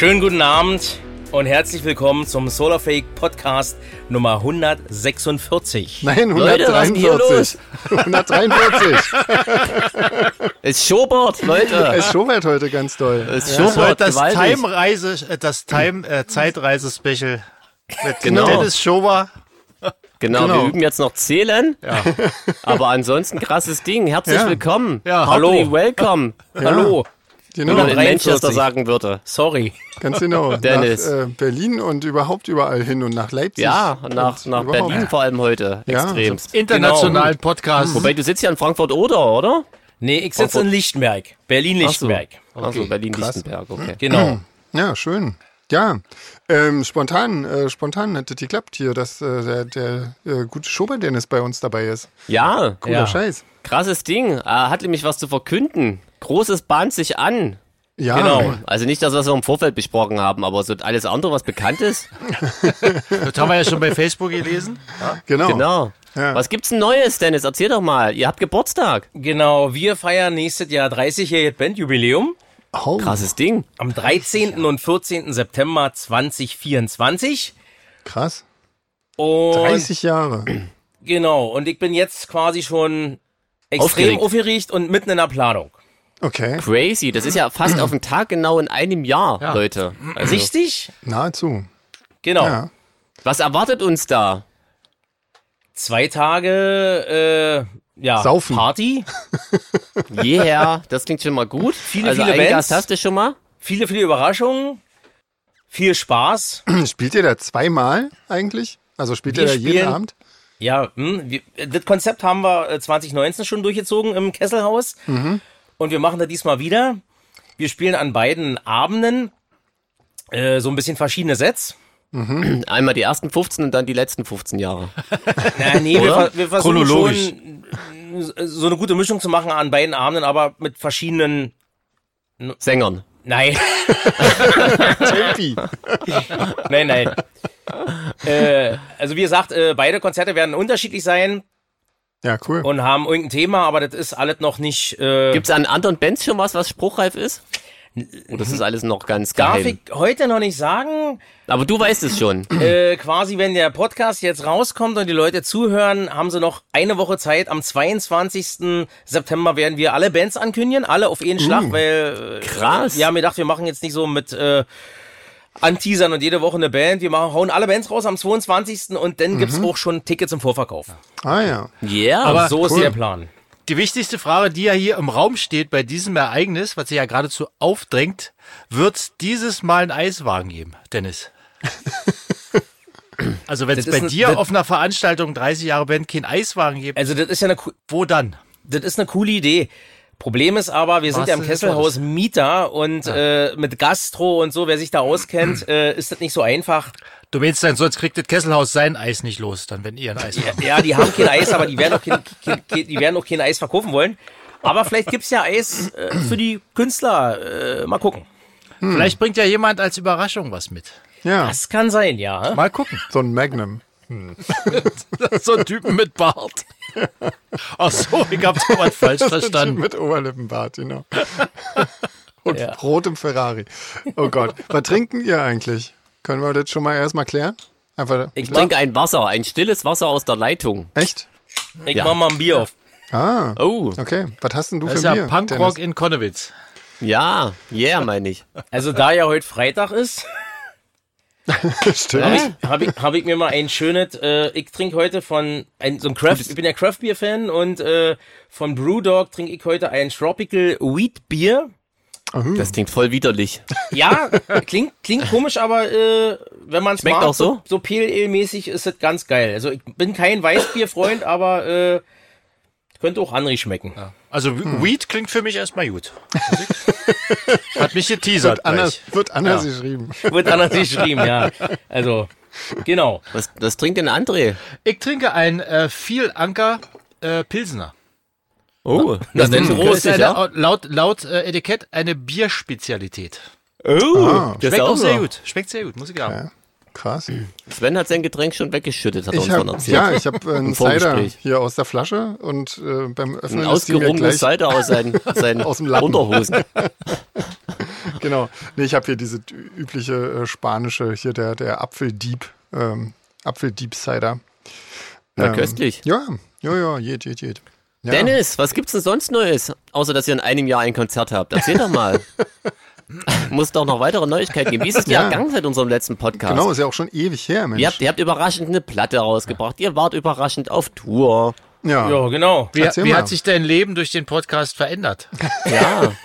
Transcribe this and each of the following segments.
Schönen guten Abend und herzlich willkommen zum Solarfake Podcast Nummer 146. Nein, Leute, was ist hier 143. 143. Es schobert, Leute. Es schobert heute ganz doll. Es Das ist heute schobert das. Time-Reise, äh, das Time äh, Zeitreise-Special mit Genau. Dennis Schober. Genau, Genau. wir üben jetzt noch Zählen. Aber ansonsten krasses Ding. Herzlich Ja. willkommen. Ja. Hallo. Heartily welcome. Hallo. Genau, man in 143. Manchester sagen würde. Sorry. ganz genau. Dennis. Nach äh, Berlin und überhaupt überall hin und nach Leipzig. Ja, nach, und nach überhaupt. Berlin vor allem heute. Ja. Extremst. Internationalen Podcast. Wobei du sitzt ja in Frankfurt oder, oder? Nee, ich sitze in Lichtenberg. Berlin-Lichtenberg. Achso, Berlin-Lichtenberg, okay. Genau. Ja, schön. Ja, ähm, spontan, äh, spontan hat das geklappt hier, dass äh, der, der äh, gute Schober-Dennis bei uns dabei ist. Ja, Cooler Ja. Scheiß. krasses Ding. Er hat nämlich was zu verkünden. Großes bahnt sich an. Ja, Genau. Also nicht das, was wir im Vorfeld besprochen haben, aber so alles andere, was bekannt ist. Das haben wir ja schon bei Facebook gelesen. genau. Genau. Ja. Was gibt's denn Neues, Dennis? Erzähl doch mal. Ihr habt Geburtstag. Genau, wir feiern nächstes Jahr 30-jähriges Bandjubiläum Oh, Krasses Ding. am 13. und 14. September 2024. krass. Und 30 Jahre. genau, und ich bin jetzt quasi schon extrem Aufgeregt. aufgeregt und mitten in der Planung. Okay, Crazy. Das ist ja fast auf den Tag genau in einem Jahr, Ja. Leute. Also, Richtig? nahezu. Genau. Ja. was erwartet uns da? Zwei Tage, äh, ja, Saufen. Party. Yeah, das klingt schon mal gut. Viele, also viele Bands. Gast hast du schon mal? Viele, viele Überraschungen. Viel Spaß. Spielt ihr da zweimal eigentlich? Also spielt Wir ihr da jeden spielen- Abend? Ja, hm, wir, das Konzept haben wir äh, 2019 schon durchgezogen im Kesselhaus. Und wir machen das diesmal wieder. Wir spielen an beiden Abenden äh, so ein bisschen verschiedene Sets. Einmal die ersten 15 und dann die letzten 15 Jahre. Na, nee, wir, wir versuchen Chronologisch. schon so eine gute Mischung zu machen an beiden Abenden, aber mit verschiedenen. Sängern. Nein, Tempi. nein, nein. äh, also wie gesagt, äh, beide Konzerte werden unterschiedlich sein Ja, cool. und haben irgendein Thema, aber das ist alles noch nicht. Äh, Gibt's an anderen Bands schon was, was spruchreif ist? Oder ist das alles noch ganz darf geheim? ich heute noch nicht sagen. Aber du weißt es schon. äh, quasi, wenn der Podcast jetzt rauskommt und die Leute zuhören, haben sie noch eine Woche Zeit. Am 22. September werden wir alle Bands ankündigen, alle auf einen Schlag, weil äh, Krass. wir haben gedacht, wir machen jetzt nicht so mit äh, Anteasern und jede Woche eine Band. Wir machen, hauen alle Bands raus am 22. und dann gibt's auch schon Tickets im Vorverkauf. Ah ja. Yeah. Aber- so ist cool. der Plan. Die wichtigste Frage, die ja hier im Raum steht bei diesem Ereignis, was sich ja geradezu aufdrängt, wird dieses Mal einen Eiswagen geben, Dennis? Also wenn es bei ein- dir das- auf einer Veranstaltung 30 Jahre Band keinen Eiswagen gibt, Also das ist ja eine, wo dann? das ist eine coole Idee. Problem ist aber, wir sind Was ja im Kesselhaus Mieter und äh, mit Gastro und so, wer sich da auskennt, äh, ist das nicht so einfach. Du meinst dann, sonst kriegt das Kesselhaus sein Eis nicht los, dann wenn ihr ein Eis habt. Ja, die haben kein Eis, aber die werden auch kein, kein, kein, die werden auch kein Eis verkaufen wollen. Aber vielleicht gibt's ja Eis äh, für die Künstler. Äh, mal gucken. Vielleicht bringt ja jemand als Überraschung was mit. Ja, Das kann sein, ja. Mal gucken. so ein Magnum. so ein Typen mit Bart. Ach so, ich hab's was falsch verstanden. Mit Oberlippenbart, genau. Und Ja. rotem Ferrari. Oh Gott. Was trinken ihr eigentlich? Können wir das schon mal erstmal klären? Einfach. Ich ich trinke ein Wasser, ein stilles Wasser aus der Leitung. Echt? Ich Ja. mach mal ein Bier auf. Ah. Oh, Okay. Was hast denn du Das für ist ja Bier? Punkrock in Konnewitz. ja, yeah, meine ich. Also da ja heute Freitag ist, Stimmt. habe ich, hab ich, hab ich mir mal ein schönes, äh, ich trinke heute von, ein, so ein Craft, ich bin ja Craft Beer Fan und äh, von Brewdog trinke ich heute ein Tropical Wheat Bier. Das klingt voll widerlich. Ja, klingt, klingt komisch, aber äh, wenn man es Schmeckt mag, auch so? so Pale Ale mäßig ist es ganz geil. Also ich bin kein Weißbierfreund, aber äh, könnte auch Henry schmecken. Also Weed klingt für mich erstmal gut. Hat mich geteasert. Wird anders, gleich. wird anders geschrieben. Wird anders geschrieben, ja. Also, genau. Was, was trinkt denn André? Ich trinke ein äh, viel Anker äh, Pilsener. Oh, das denn ist groß, Das ist eine, ja? laut laut äh, Etikett eine Bierspezialität. Oh, Ah. das Schmeckt ist auch auch sehr gut. Schmeckt sehr gut, muss ich sagen. Krass. Sven hat sein Getränk schon weggeschüttet, hat er uns von hab, erzählt. ja, ich habe äh, einen Cider hier aus der Flasche und äh, beim Ein Öffnen mir ausgerungenes Cider aus seinen, seinen Aus dem. Unterhosen. genau. Nee, ich habe hier diese übliche äh, spanische, hier der, der Apfeldieb, ähm, Apfeldieb-Cider. Na, Ähm, köstlich. Ja, ja, ja, jed, jed, jed. Ja. Dennis, was gibt's denn sonst Neues? Außer, dass ihr in einem Jahr ein Konzert habt. Erzähl doch mal. Muss doch noch weitere Neuigkeiten geben. Wie ist es dir Ja. ergangen seit unserem letzten Podcast? Genau, ist ja auch schon ewig her, Mensch. Ihr habt, ihr habt überraschend eine Platte rausgebracht. Ihr wart überraschend auf Tour. ja. Ja, genau. Wie, wie hat sich dein Leben durch den Podcast verändert? Ja.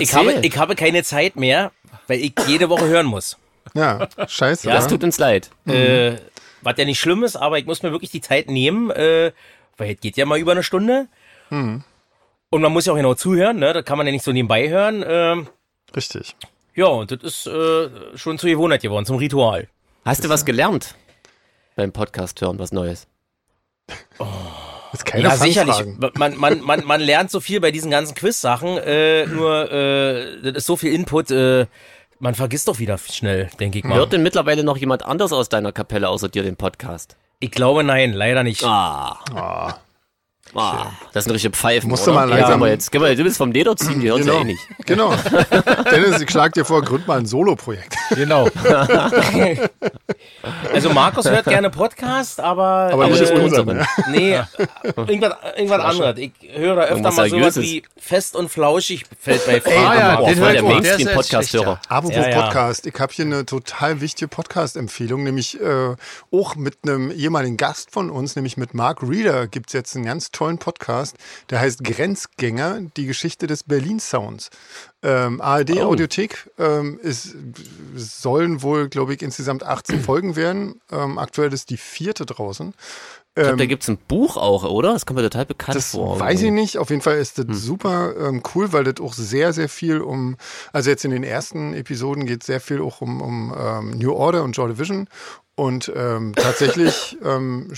Ich habe, ich habe keine Zeit mehr, weil ich jede Woche hören muss. ja, scheiße. Ja, das wa? tut uns leid. Äh, was ja nicht schlimm ist, aber ich muss mir wirklich die Zeit nehmen, äh, weil es geht ja mal über eine Stunde. Und man muss ja auch genau zuhören, ne? Da kann man ja nicht so nebenbei hören. Ähm, Richtig. ja, und das ist äh, schon zur Gewohnheit geworden, zum Ritual. Hast du was gelernt? Beim Podcast hören, was Neues. Ist keine ja, sicherlich. Man, man, man, man lernt so viel bei diesen ganzen Quiz-Sachen, äh, nur äh, das ist so viel Input, äh, man vergisst doch wieder schnell, denke ich mal. Hört denn mittlerweile noch jemand anders aus deiner Kapelle außer dir den Podcast? Ich glaube nein, leider nicht. Ah. Ah, Ah, das sind richtige Pfeifen. Musst du oder? mal ja, langsam- aber jetzt, geh mal, du bist vom Leder ziehen, die hören genau. ja eh nicht. Genau. Dennis, ich schlag dir vor, gründ mal ein Solo-Projekt. Genau. Also Markus hört gerne Podcast, aber, Aber nicht äh, das unsere, unseren. ne? Nee, irgendwas, irgendwas anderes. Ich höre da öfter mal sowas wie fest und flauschig fällt bei Ah ja, den voll hört der Mainstream-Podcast-Hörer. Apropos Ja, ja. Podcast, ich habe hier eine total wichtige Podcast-Empfehlung, nämlich äh, auch mit einem ehemaligen Gast von uns, nämlich mit Mark Reeder, gibt's jetzt einen ganz tollen Podcast, der heißt Grenzgänger, die Geschichte des Berlin-Sounds. Ähm, ARD Oh. Audiothek ähm, ist, es sollen wohl, glaube ich, insgesamt 18 Folgen werden. Ähm, aktuell ist die vierte draußen. Ich glaube, da gibt's ein Buch auch, oder? Das kommt mir total bekannt Das vor. weiß ich nicht. Auf jeden Fall ist Hm. das super ähm, cool, weil das auch sehr, sehr viel um, also jetzt in den ersten Episoden geht es sehr viel auch um, um ähm, New Order und Joy Division. Und ähm, tatsächlich, ähm,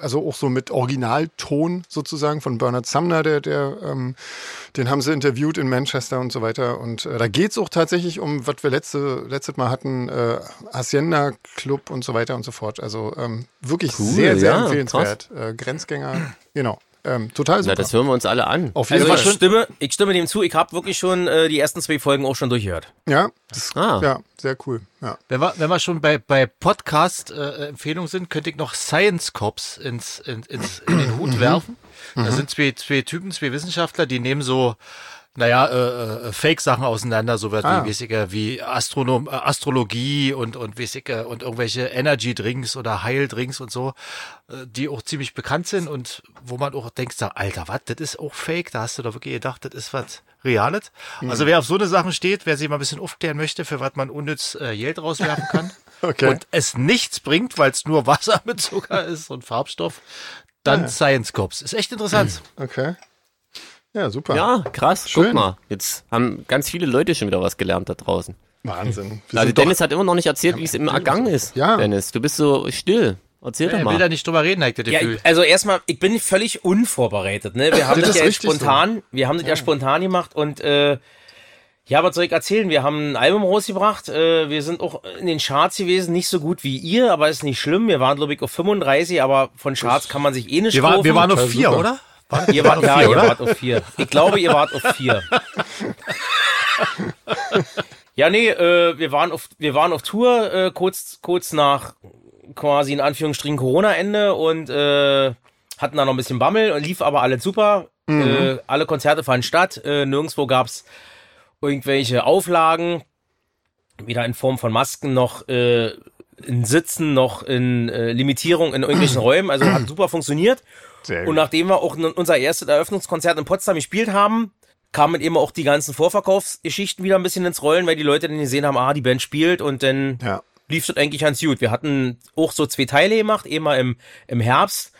also auch so mit Originalton sozusagen von Bernard Sumner, der, der, ähm, den haben sie interviewt in Manchester und so weiter. Und äh, da geht's auch tatsächlich um, was wir letzte, letztes Mal hatten, äh, Hacienda Club und so weiter und so fort. Also ähm, wirklich Cool, sehr, sehr ja, empfehlenswert. Äh, Grenzgänger, genau. Ähm, total super. Na, das hören wir uns alle an. Auf jeden Also Fall. ich stimme, ich stimme dem zu, ich habe wirklich schon äh, die ersten zwei Folgen auch schon durchgehört. Ja, das, Ah. ja, sehr cool. Ja. Wenn wir, wenn wir schon bei, bei Podcast-Empfehlungen sind, könnte ich noch Science Cops ins, in, ins, in den Hut werfen. Da sind zwei, zwei Typen, zwei Wissenschaftler, die nehmen so, naja, äh, äh, Fake-Sachen auseinander, so was Ah. wie, weiß ich, äh, wie Astronom, äh, Astrologie und, und, weiß ich, äh, und irgendwelche Energy-Drinks oder Heil-Drinks und so, äh, die auch ziemlich bekannt sind und wo man auch denkt, so, Alter, was, das ist auch Fake? Da hast du doch wirklich gedacht, das ist was Reales. Also wer auf so eine Sachen steht, wer sich mal ein bisschen aufklären möchte, für was man unnütz äh, Geld rauswerfen kann Okay. und es nichts bringt, weil es nur Wasser mit Zucker ist und Farbstoff, dann Science Cops. Ist echt interessant. Okay. Ja, super. Ja, krass. Schön. Guck mal. Jetzt haben ganz viele Leute schon wieder was gelernt da draußen. Wahnsinn. Wir Also Dennis hat immer noch nicht erzählt, wie es im ergangen ist. Ja. Dennis, du bist so still. Erzähl doch Er will mal. da nicht drüber reden, hat das Ja, Gefühl. ich, also erstmal, ich bin völlig unvorbereitet. Ne? Wir haben Das das, ja spontan, wir haben das ja. spontan gemacht und äh, ja, was soll ich erzählen? Wir haben ein Album rausgebracht. Äh, wir sind auch in den Charts gewesen, nicht so gut wie ihr, aber ist nicht schlimm. Wir waren glaube ich auf 35, aber von Charts kann man sich eh nicht wir, waren, wir waren auf Ja, vier, super. Oder? Ihr wart, ja, ihr wart auf vier. Ich glaube, ihr wart auf vier. ja, nee, äh, wir waren auf, wir waren auf Tour äh, kurz, kurz nach quasi in Anführungsstrichen Corona-Ende und äh, hatten da noch ein bisschen Bammel und lief aber alles super. Äh, alle Konzerte fanden statt. Äh, nirgendwo gab's irgendwelche Auflagen, weder in Form von Masken noch äh, in Sitzen noch in äh, Limitierung in irgendwelchen Räumen. Also hat super funktioniert. Sehr Und nachdem wir auch unser erstes Eröffnungskonzert in Potsdam gespielt haben, kamen eben auch die ganzen Vorverkaufsgeschichten wieder ein bisschen ins Rollen, weil die Leute dann gesehen haben, ah, die Band spielt und dann Ja. lief das eigentlich ganz gut. Wir hatten auch so zwei Teile gemacht, eben mal im, im Herbst,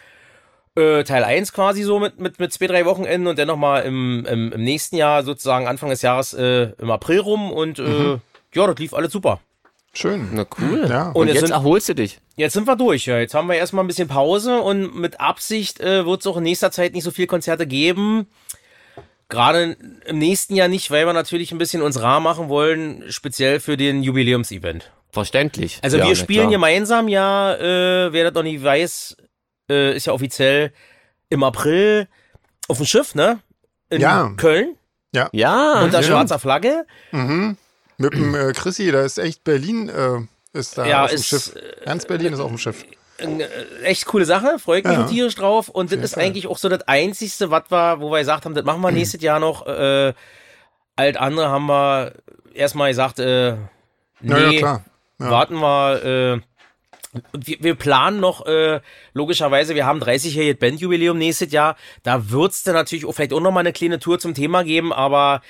äh, Teil 1 quasi so mit, mit, mit zwei, drei Wochenenden und dann nochmal im, im, im nächsten Jahr, sozusagen Anfang des Jahres, äh, im April rum und äh, ja, das lief alles super. Schön. Na cool. Ja. Und, Und jetzt sind- erholst du dich. Jetzt sind wir durch. Ja. Jetzt haben wir erstmal ein bisschen Pause und mit Absicht äh, wird es auch in nächster Zeit nicht so viel Konzerte geben. Gerade im nächsten Jahr nicht, weil wir natürlich ein bisschen uns rar machen wollen, speziell für den Jubiläumsevent. Verständlich. Also Ja, wir spielen klar. gemeinsam ja, äh, wer das noch nicht weiß, äh, ist ja offiziell im April auf dem Schiff, ne? In Ja. Köln. Ja. Ja, unter ja. schwarzer Flagge. Mit dem äh, Chrissy, da ist echt Berlin, äh, ist da Ja, auf dem ist, Schiff. Ernst Berlin ist auf dem Schiff. Äh, Echt coole Sache, freut mich Ja. tierisch drauf. Und das ist eigentlich auch so das Einzigste, was wir, wo wir gesagt haben, das machen wir nächstes Jahr noch. Äh, alt andere haben wir erstmal gesagt, äh, nee, Ja, ja, warten wir. Äh, wir, wir planen noch, äh, logischerweise, wir haben 30-jähriges Bandjubiläum nächstes Jahr. Da wird's dann natürlich auch vielleicht auch noch mal eine kleine Tour zum Thema geben, aber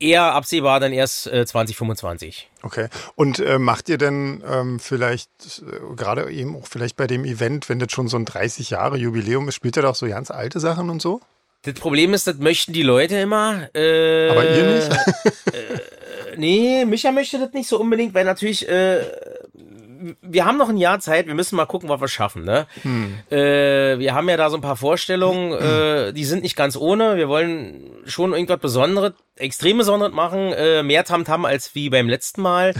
eher absehbar dann erst äh, 2025. Okay. Und äh, macht ihr denn ähm, vielleicht, äh, gerade eben auch vielleicht bei dem Event, wenn das schon so ein 30 Jahre Jubiläum ist, spielt ihr da auch so ganz alte Sachen und so? Das Problem ist, das möchten die Leute immer. Äh, Aber ihr nicht? Nee, Micha möchte das nicht so unbedingt, weil natürlich, äh, wir haben noch ein Jahr Zeit, wir müssen mal gucken, was wir schaffen. Ne? Äh, wir haben ja da so ein paar Vorstellungen, äh, die sind nicht ganz ohne. Wir wollen schon irgendwas Besonderes, extrem Besonderes machen, äh, mehr Tamtam als wie beim letzten Mal.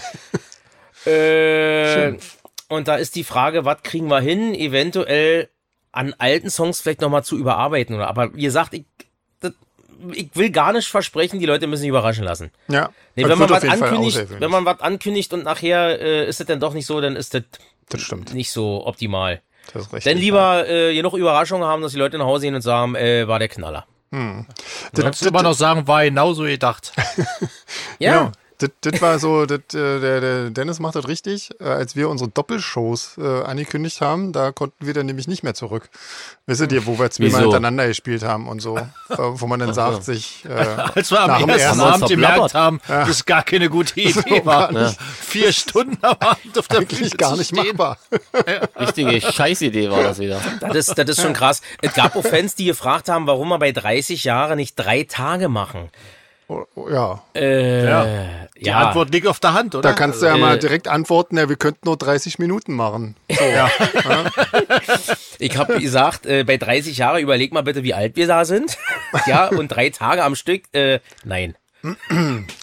äh, und da ist die Frage, was kriegen wir hin, eventuell an alten Songs vielleicht nochmal zu überarbeiten. Oder, aber wie gesagt, ich, ich will gar nicht versprechen, die Leute müssen sich überraschen lassen. Ja. Nee, Das wenn man was ankündigt, wenn man was ankündigt und nachher äh, ist es dann doch nicht so, dann ist das Das stimmt. nicht so optimal. Das ist richtig. Dann lieber äh, genug Überraschungen haben, dass die Leute nach Hause gehen und sagen, äh, war der Knaller. Du kannst immer noch sagen, war genauso gedacht. Ja, Genau. Das, das war so, das, äh, der, der Dennis macht das richtig. Äh, als wir unsere Doppelshows äh, angekündigt haben, da konnten wir dann nämlich nicht mehr zurück. Wisst ihr, wo wir zweimal hintereinander gespielt haben und so. Äh, wo man dann sagt, sich. Äh, Als wir am Nach dem ersten ersten Abend gemerkt haben, dass es gar keine gute Idee war. Vier Stunden am Abend auf der Bühne gar nicht stehen. machbar. Richtige Scheißidee war das wieder. das ist, das ist schon krass. Es gab auch Fans, die gefragt haben, warum wir bei 30 Jahren nicht drei Tage machen. Oh, oh, ja, Äh, Ja. ja. Die Antwort liegt auf der Hand, oder? da kannst du ja mal direkt antworten, ja, wir könnten nur 30 Minuten machen. So. Ja. Ich habe gesagt, äh, bei 30 Jahren überleg mal bitte, wie alt wir da sind. ja, und drei Tage am Stück, äh, nein.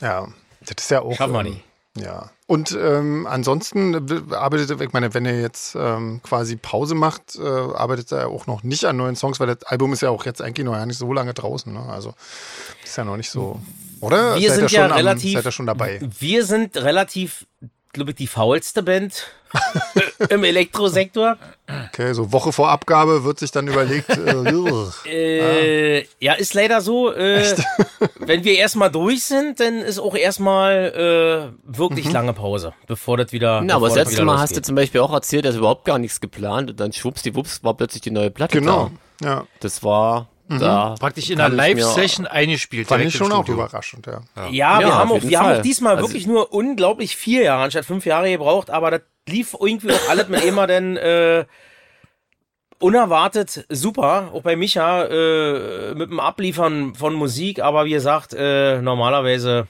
ja, das ist ja auch. Schaffen wir nicht. Ja. Und ähm, ansonsten äh, arbeitet, ich meine, wenn ihr jetzt ähm, quasi Pause macht, äh, arbeitet er auch noch nicht an neuen Songs, weil das Album ist ja auch jetzt eigentlich noch ja nicht so lange draußen. Ne? Also ist ja noch nicht so. Oder? Wir seid sind ja relativ- Seid ihr schon dabei? Wir sind relativ, glaube ich, die faulste Band im Elektrosektor. Okay, so Woche vor Abgabe wird sich dann überlegt. Äh. Äh, ja, ist leider so. Äh, wenn wir erstmal durch sind, dann ist auch erstmal äh, wirklich lange Pause, bevor das wieder. Na, aber das das letzte Mal hast du zum Beispiel auch erzählt, dass überhaupt gar nichts geplant und dann schwuppsdiwupps war plötzlich die neue Platte genau. da. Ja. Das war da. Praktisch in einer Live-Session eingespielt. Fand ich schon auch überraschend, ja. Ja, wir Ja, haben auf auch, wir haben auch diesmal Also- wirklich nur unglaublich vier Jahre anstatt fünf Jahre gebraucht, aber das lief irgendwie auch alles mit immer denn äh, unerwartet super. Auch bei Micha äh, mit dem Abliefern von Musik, aber wie gesagt, äh, normalerweise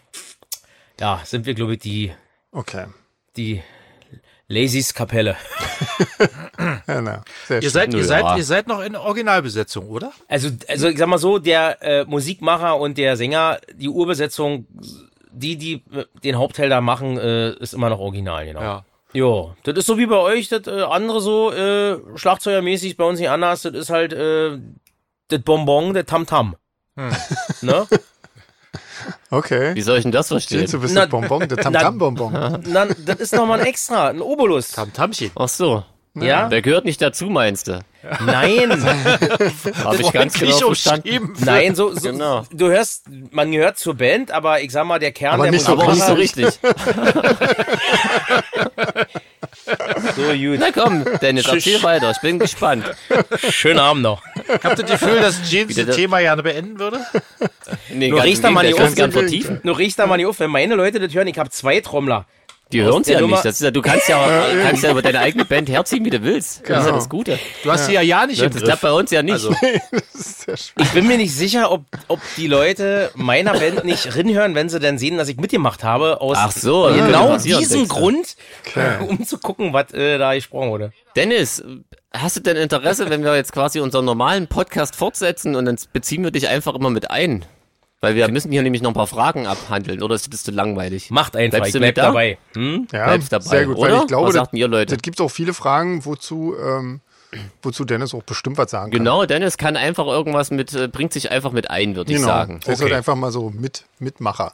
ja, sind wir, glaube ich, die, Okay. die Lazys Kapelle. Na, sehr Ihr seid, ihr, Ja. seid, ihr seid noch in Originalbesetzung, oder? Also, also ich sag mal so, der äh, Musikmacher und der Sänger, die Urbesetzung, die, die äh, den Hauptteil da machen, äh, ist immer noch original, genau. Ja. Ja, das ist so wie bei euch, das äh, andere so äh, Schlagzeugermäßig ist bei uns nicht anders, das ist halt äh, das Bonbon, der Tamtam. Ne? Okay. Wie soll ich denn das verstehen? Bist Na- das Bonbon, der Tamtam-Bonbon. Na, das ist nochmal ein Extra, ein Obolus. Tamtamchen. Ach so. Ja? Der gehört nicht dazu, meinst du? Nein, Habe ich ganz genau verstanden. nein, so, so Genau. du hörst, man gehört zur Band, aber ich sag mal, der Kern Aber der nicht so Aber auch nicht so richtig. So gut. Na komm, Dennis, erzähl weiter. Ich bin gespannt. Schönen Abend noch. Habt ihr das Gefühl, dass James Wieder das Thema gerne beenden würde? Nee, Nur im da mal nicht auf. Nur riechst da mal nicht auf, wenn meine Leute das hören, ich habe zwei Trommler. Die hören der ja Nummer- nicht. Das ist ja, du kannst ja, kannst ja über deine eigene Band herziehen, wie du willst. Das ist ja das Gute. Du hast sie ja ja nicht im Das klappt bei uns ja nicht. Also. Ich bin mir nicht sicher, ob, ob die Leute meiner Band nicht rinhören, wenn sie dann sehen, dass ich mitgemacht habe. Aus Ach so, ja, genau diesem. Grund, Okay. um zu gucken, was äh, da gesprochen wurde. Dennis, hast du denn Interesse, wenn wir jetzt quasi unseren normalen Podcast fortsetzen und dann beziehen wir dich einfach immer mit ein? Weil wir müssen hier nämlich noch ein paar Fragen abhandeln, oder ist das zu langweilig? Macht einfach, Bleibst ich du bleib da? dabei. Hm? Ja, Bleibst dabei, sehr gut, oder? weil ich glaube, Was das, sagten ihr Leute? das gibt auch viele Fragen, wozu ähm, wozu Dennis auch bestimmt was sagen kann. Genau, Dennis kann einfach irgendwas mit, äh, bringt sich einfach mit ein, würde ich Genau. sagen. Der ist Okay. halt einfach mal so mit, Mitmacher.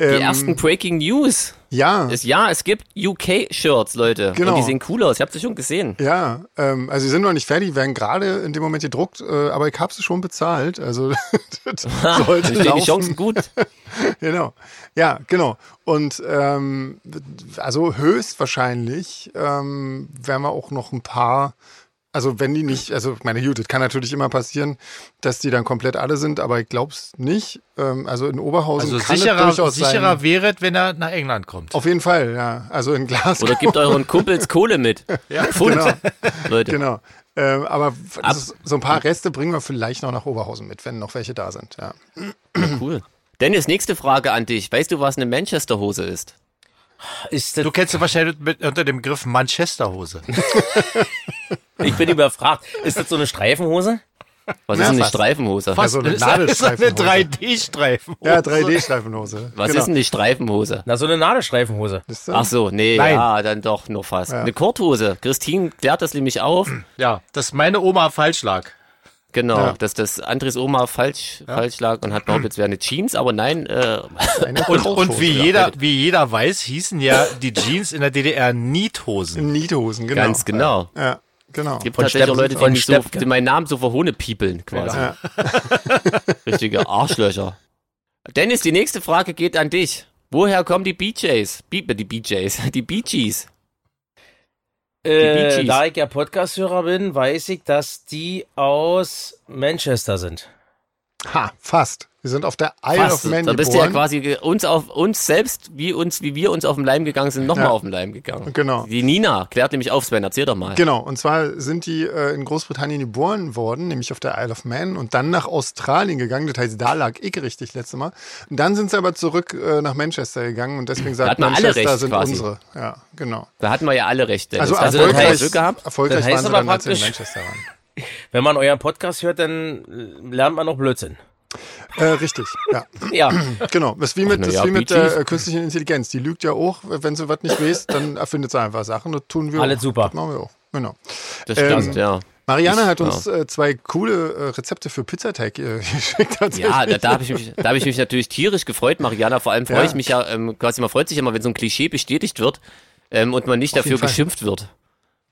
Die Ähm, ersten Breaking News. ja, Ist, ja, es gibt UK-Shirts, Leute. Genau. Und die sehen cool aus. Ich habe sie schon gesehen. ja, ähm, also sie sind noch nicht fertig, werden gerade in dem Moment gedruckt, äh, aber ich habe sie schon bezahlt. Also das sollte Stehen die laufen. Chancen gut. Genau. Ja, genau. Und ähm, also höchstwahrscheinlich ähm, werden wir auch noch ein paar, also wenn die nicht, also meine, das kann natürlich immer passieren, dass die dann komplett alle sind, aber ich glaube es nicht. Ähm, also in Oberhausen Also kann es sicherer, durchaus sicherer sein. wäre es, wenn er nach England kommt. Auf jeden Fall, ja. Also in Glasgow. Oder gebt euren Kumpels Kohle mit. Ja, Pfund, genau. Leute. Genau. Ähm, aber Ab- so ein paar Reste bringen wir vielleicht noch nach Oberhausen mit, wenn noch welche da sind. Ja. Cool. Dennis, nächste Frage an dich. Weißt du, was eine Manchester-Hose ist? Ist das, Du kennst sie wahrscheinlich mit, unter dem Begriff Manchesterhose. ich bin überfragt. Ist das so eine Streifenhose? Was Ja, ist denn eine fast. Streifenhose? Eine Das ist eine Nadelstreifenhose. 3D-Streifen. Ja, 3D-Streifenhose. Was genau. ist denn eine Streifenhose? Na, so eine Nadelstreifenhose. Ach so, nee, Nein. ja, dann doch nur fast. Eine Korthose. Christine klärt das nämlich auf. Ja, dass meine Oma falsch lag. Genau, Ja. dass das Andres Oma falsch, falsch lag und hat behauptet, es wäre eine Jeans, aber nein, äh, Und, und wie, ja. jeder, wie jeder weiß, hießen ja die Jeans in der DDR Niethosen. Niethosen, genau. ganz genau. Ja, genau. Gibt Von tatsächlich auch Leute, die, mich so, die meinen Namen so verhohne piepeln, quasi. Ja. Richtige Arschlöcher. Dennis, die nächste Frage geht an dich. Woher kommen die BJs? Die BJs, die Bee Gees. Äh, da ich ja Podcast-Hörer bin, weiß ich, dass die aus Manchester sind. Ha, fast. Wir sind auf der Isle Fast. of Man Da bist du ja quasi uns auf uns selbst, wie uns, wie wir uns auf den Leim gegangen sind, nochmal Ja. auf den Leim gegangen. Genau. Die Nina klärt nämlich auf, Sven, erzähl doch mal. Genau, und zwar sind die äh, in Großbritannien geboren worden, nämlich auf der Isle of Man und dann nach Australien gegangen. Das heißt, da lag ich richtig letztes Mal. Und dann sind sie aber zurück äh, nach Manchester gegangen und deswegen sagt man alle Manchester recht sind quasi. unsere. Ja, genau. Da hatten wir ja alle recht, Dennis. Also du erfolgreich, das Glück gehabt? erfolgreich Das heißt waren sie dann, als sie in Manchester waren. Wenn man euren Podcast hört, dann äh, lernt man noch Blödsinn. Äh, richtig, ja. Ja, Genau. Das ist wie mit, na das ja, wie mit äh, künstlichen Intelligenz. Die lügt ja auch, wenn sie was nicht weiß, dann erfindet sie einfach Sachen. Das tun wir Alles auch. super. Das machen wir auch. Genau. Das stimmt, Ähm, ja. Mariana Ich- hat uns äh, zwei coole äh, Rezepte für Pizzateig äh, geschickt. Ja, da, da habe ich, mich- da hab ich mich natürlich tierisch gefreut, Mariana. Vor allem freue Ja. ich mich ja, ähm, quasi man freut sich immer, wenn so ein Klischee bestätigt wird ähm, und man nicht Auf dafür geschimpft wird.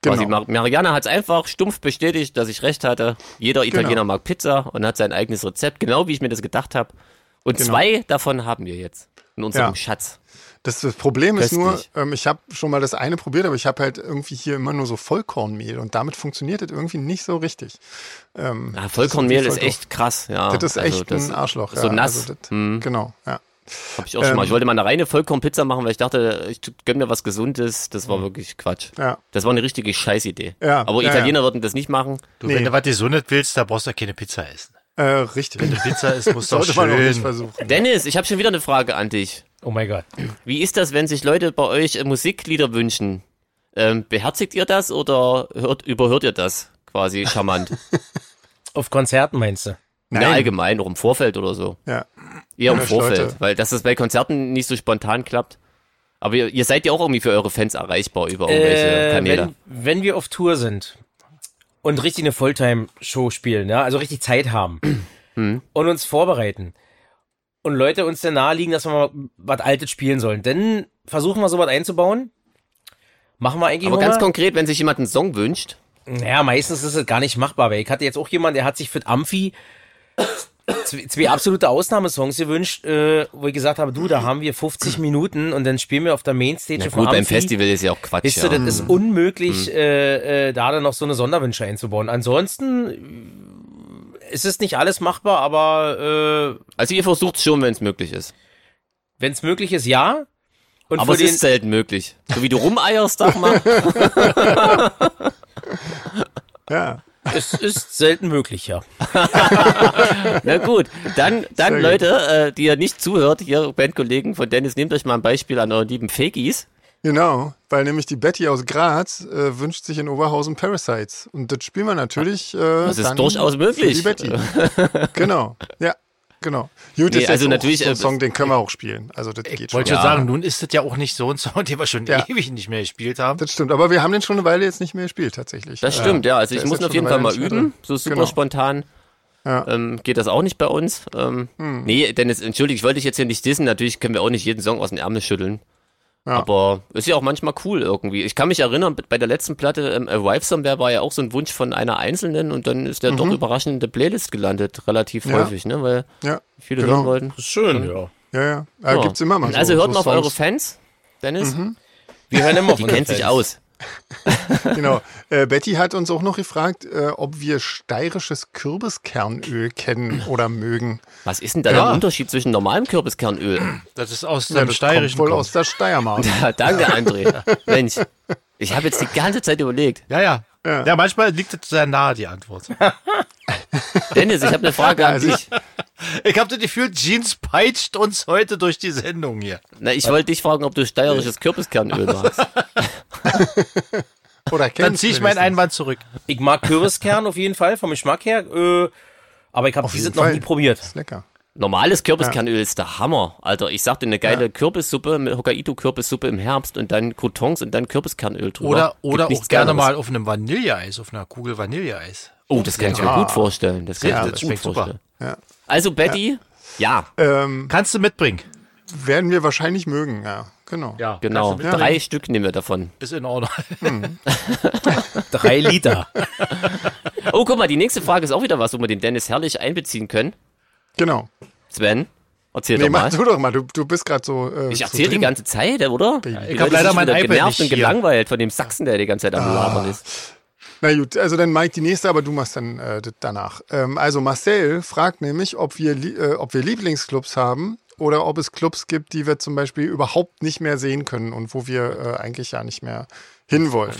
Quasi Genau. Mar Mariana hat es einfach stumpf bestätigt, dass ich recht hatte. Jeder Italiener Genau. mag Pizza und hat sein eigenes Rezept, genau wie ich mir das gedacht habe. Und Genau. zwei davon haben wir jetzt in unserem Ja. Schatz. Das, das Problem ist nur, Köstlich. ähm, ich habe schon mal das eine probiert, aber ich habe halt irgendwie hier immer nur so Vollkornmehl und damit funktioniert das irgendwie nicht so richtig. Ähm, Ja, Vollkornmehl ist voll echt krass, ja. Das ist Also echt das ein Arschloch. So ja. nass. Also das, Hm. Genau, ja. Hab ich auch schon mal. Ähm, Ich wollte mal eine reine Vollkornpizza machen, weil ich dachte, ich gönn mir was Gesundes. Das war wirklich Quatsch. Ja. Das war eine richtige Scheißidee. Ja, Aber ja, Italiener würden das nicht machen. Du, Nee. wenn du was Gesundes willst, da brauchst du keine Pizza essen. Äh, richtig. Wenn du Pizza isst, musst du auch schön. versuchen. Dennis, ich habe schon wieder eine Frage an dich. oh mein Gott. Wie ist das, wenn sich Leute bei euch äh, Musiklieder wünschen? Ähm, beherzigt ihr das oder hört, überhört ihr das quasi charmant? Auf Konzerten meinst du? Na, allgemein, auch im Vorfeld oder so. Ja. Eher im Ja, Vorfeld, Leute. weil dass das bei Konzerten nicht so spontan klappt. Aber ihr, ihr seid ja auch irgendwie für eure Fans erreichbar über irgendwelche Äh, Kanäle. wenn, wenn wir auf Tour sind und richtig eine Fulltime-Show spielen, ja, also richtig Zeit haben Hm. und uns vorbereiten und Leute uns dann naheliegen, dass wir mal was Altes spielen sollen, dann versuchen wir sowas einzubauen. Machen wir eigentlich Aber immer. ganz konkret, wenn sich jemand einen Song wünscht, Ja, meistens ist es gar nicht machbar, weil ich hatte jetzt auch jemanden, der hat sich für Amphi zwei, absolute Ausnahmesongs gewünscht, äh, wo ich gesagt habe, du, da haben wir 50 Minuten und dann spielen wir auf der Mainstage na von gut, beim Amphi. Festival ist ja auch Quatsch. Weißt ja. das ist unmöglich, äh, äh, da dann noch so eine Sonderwünsche einzubauen. Ansonsten äh, ist es nicht alles machbar, aber äh, also ihr versucht es schon, wenn es möglich ist. wenn es möglich ist, ja. Und Aber es ist selten möglich. So wie du rumeierst, sag mal. Ja. Es ist selten möglich, ja. Na gut, dann, dann Sehr Leute, äh, die ihr nicht zuhört, hier Bandkollegen von Dennis, nehmt euch mal ein Beispiel an euren lieben Fakies. Genau, weil nämlich die Betty aus Graz äh, wünscht sich in Oberhausen Parasites. Und das spielen wir natürlich. Äh, Das ist dann durchaus möglich. Für die Betty. genau, ja. Genau. Gut, Nee, ist also natürlich, auch so ein äh, Song, den können wir auch spielen. Also das geht Ich schon. wollte Ja. schon sagen, nun ist das ja auch nicht so ein Song, den wir schon Ja. ewig nicht mehr gespielt haben. Das stimmt, aber wir haben den schon eine Weile jetzt nicht mehr gespielt, tatsächlich. Das stimmt, ja. Also Der ich muss ihn auf jeden Fall mal üben. So super Genau. spontan. Ja. Ähm, geht das auch nicht bei uns? Ähm, Nee, Dennis, entschuldige, ich wollte dich jetzt hier nicht dissen. Natürlich können wir auch nicht jeden Song aus dem Ärmel schütteln. Ja. Aber ist ja auch manchmal cool irgendwie. Ich kann mich erinnern, bei der letzten Platte, ähm, Arrive Somewhere war ja auch so ein Wunsch von einer Einzelnen und dann ist der doch überraschend in der Playlist gelandet, relativ Mhm. Ja. häufig, ne? Weil Ja, viele Genau. hören wollten. Das ist schön, ja. ja, ja. ja. Ja. Gibt's immer mal so. Also hört so mal auf Songs. eure Fans, Dennis. Wir hören immer auf Die kennt sich Fans. aus. Genau. Äh, Betty hat uns auch noch gefragt, äh, ob wir steirisches Kürbiskernöl kennen oder mögen. Was ist denn da Ja. der Unterschied zwischen normalem Kürbiskernöl? Das ist aus Ja, dem Steirischen. kommt wohl kommt. aus der Steiermark. Ja, danke, André. Mensch, ich habe jetzt die ganze Zeit überlegt. Ja, ja, Ja. ja. manchmal liegt es sehr nahe, die Antwort. Dennis, ich habe eine Frage an Also dich. Ich habe das Gefühl, Jeans peitscht uns heute durch die Sendung hier. Na, ich wollte dich fragen, ob du steirisches Kürbiskernöl magst. Oder Dann ziehe ich meinen. Einwand zurück. Ich mag Kürbiskern auf jeden Fall, vom Geschmack her. Äh, aber ich habe jeden noch nie probiert. Ist lecker. Normales Kürbiskernöl ist der Hammer. Alter, ich sagte eine geile Kürbissuppe mit Hokkaido-Kürbissuppe im Herbst und dann Croutons und dann Kürbiskernöl drüber. Oder, Gibt oder auch gerne Geileres. mal auf einem Vanilleeis, auf einer Kugel Vanilleeis. Oh, das kann ich mir Ja. gut vorstellen. Das kann Ja, ich mir das gut vorstellen. Ja. Also Betty, ja, Ähm, Kannst du mitbringen? werden wir wahrscheinlich mögen, ja. Genau. Ja, genau. Drei Stück nehmen wir davon. Ist in Ordnung. Drei Liter. Oh, guck mal, die nächste Frage ist auch wieder was, wo wir den Dennis herrlich einbeziehen können. Genau. Sven, erzähl Nee, doch mach mal. du doch mal. Du, du bist gerade so. Äh, Ich so erzähle die ganze Zeit, oder? Ich Die hab Leute leider mein iPad genervt nicht und hier. gelangweilt von dem Sachsen, der die ganze Zeit am Ah. Labern ist. Na gut, also dann Mike die nächste, aber du machst dann äh, danach. Ähm, also Marcel fragt nämlich, ob wir, äh, ob wir Lieblingsclubs haben oder ob es Clubs gibt, die wir zum Beispiel überhaupt nicht mehr sehen können und wo wir äh, eigentlich ja nicht mehr hinwollen.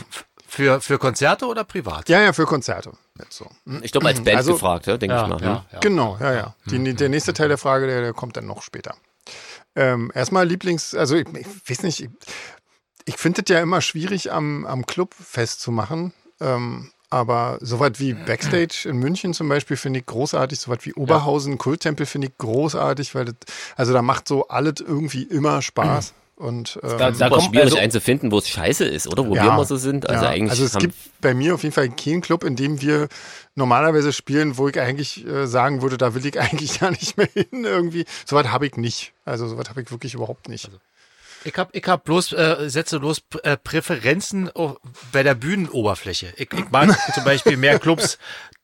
Für, für Konzerte oder privat? Ja, ja, für Konzerte. Jetzt so. Hm? Ich glaube, als Band Also- gefragt, ja, denke ja, ich mal. ja, hm? ja. Genau, ja, ja. Die, der nächste Teil der Frage, der, der kommt dann noch später. Ähm, erstmal Lieblings, also ich, ich weiß nicht, ich, ich finde es ja immer schwierig, am, am Club festzumachen. Ähm, aber sowas wie Backstage in München zum Beispiel finde ich großartig, sowas wie Oberhausen, Kulttempel finde ich großartig, weil das, also da macht so alles irgendwie immer Spaß. Und ähm, Da, da Super kommt schwierig also, einen zu finden, wo es scheiße ist, oder? Wo wir Ja, immer so sind. Also ja, eigentlich also es gibt bei mir auf jeden Fall keinen Club, in dem wir normalerweise spielen, wo ich eigentlich äh, sagen würde, da will ich eigentlich gar nicht mehr hin irgendwie. Soweit habe ich nicht. Also soweit habe ich wirklich überhaupt nicht. Ich habe ich hab bloß, äh, setze bloß äh, Präferenzen bei der Bühnenoberfläche. Ich, ich mag zum Beispiel mehr Clubs,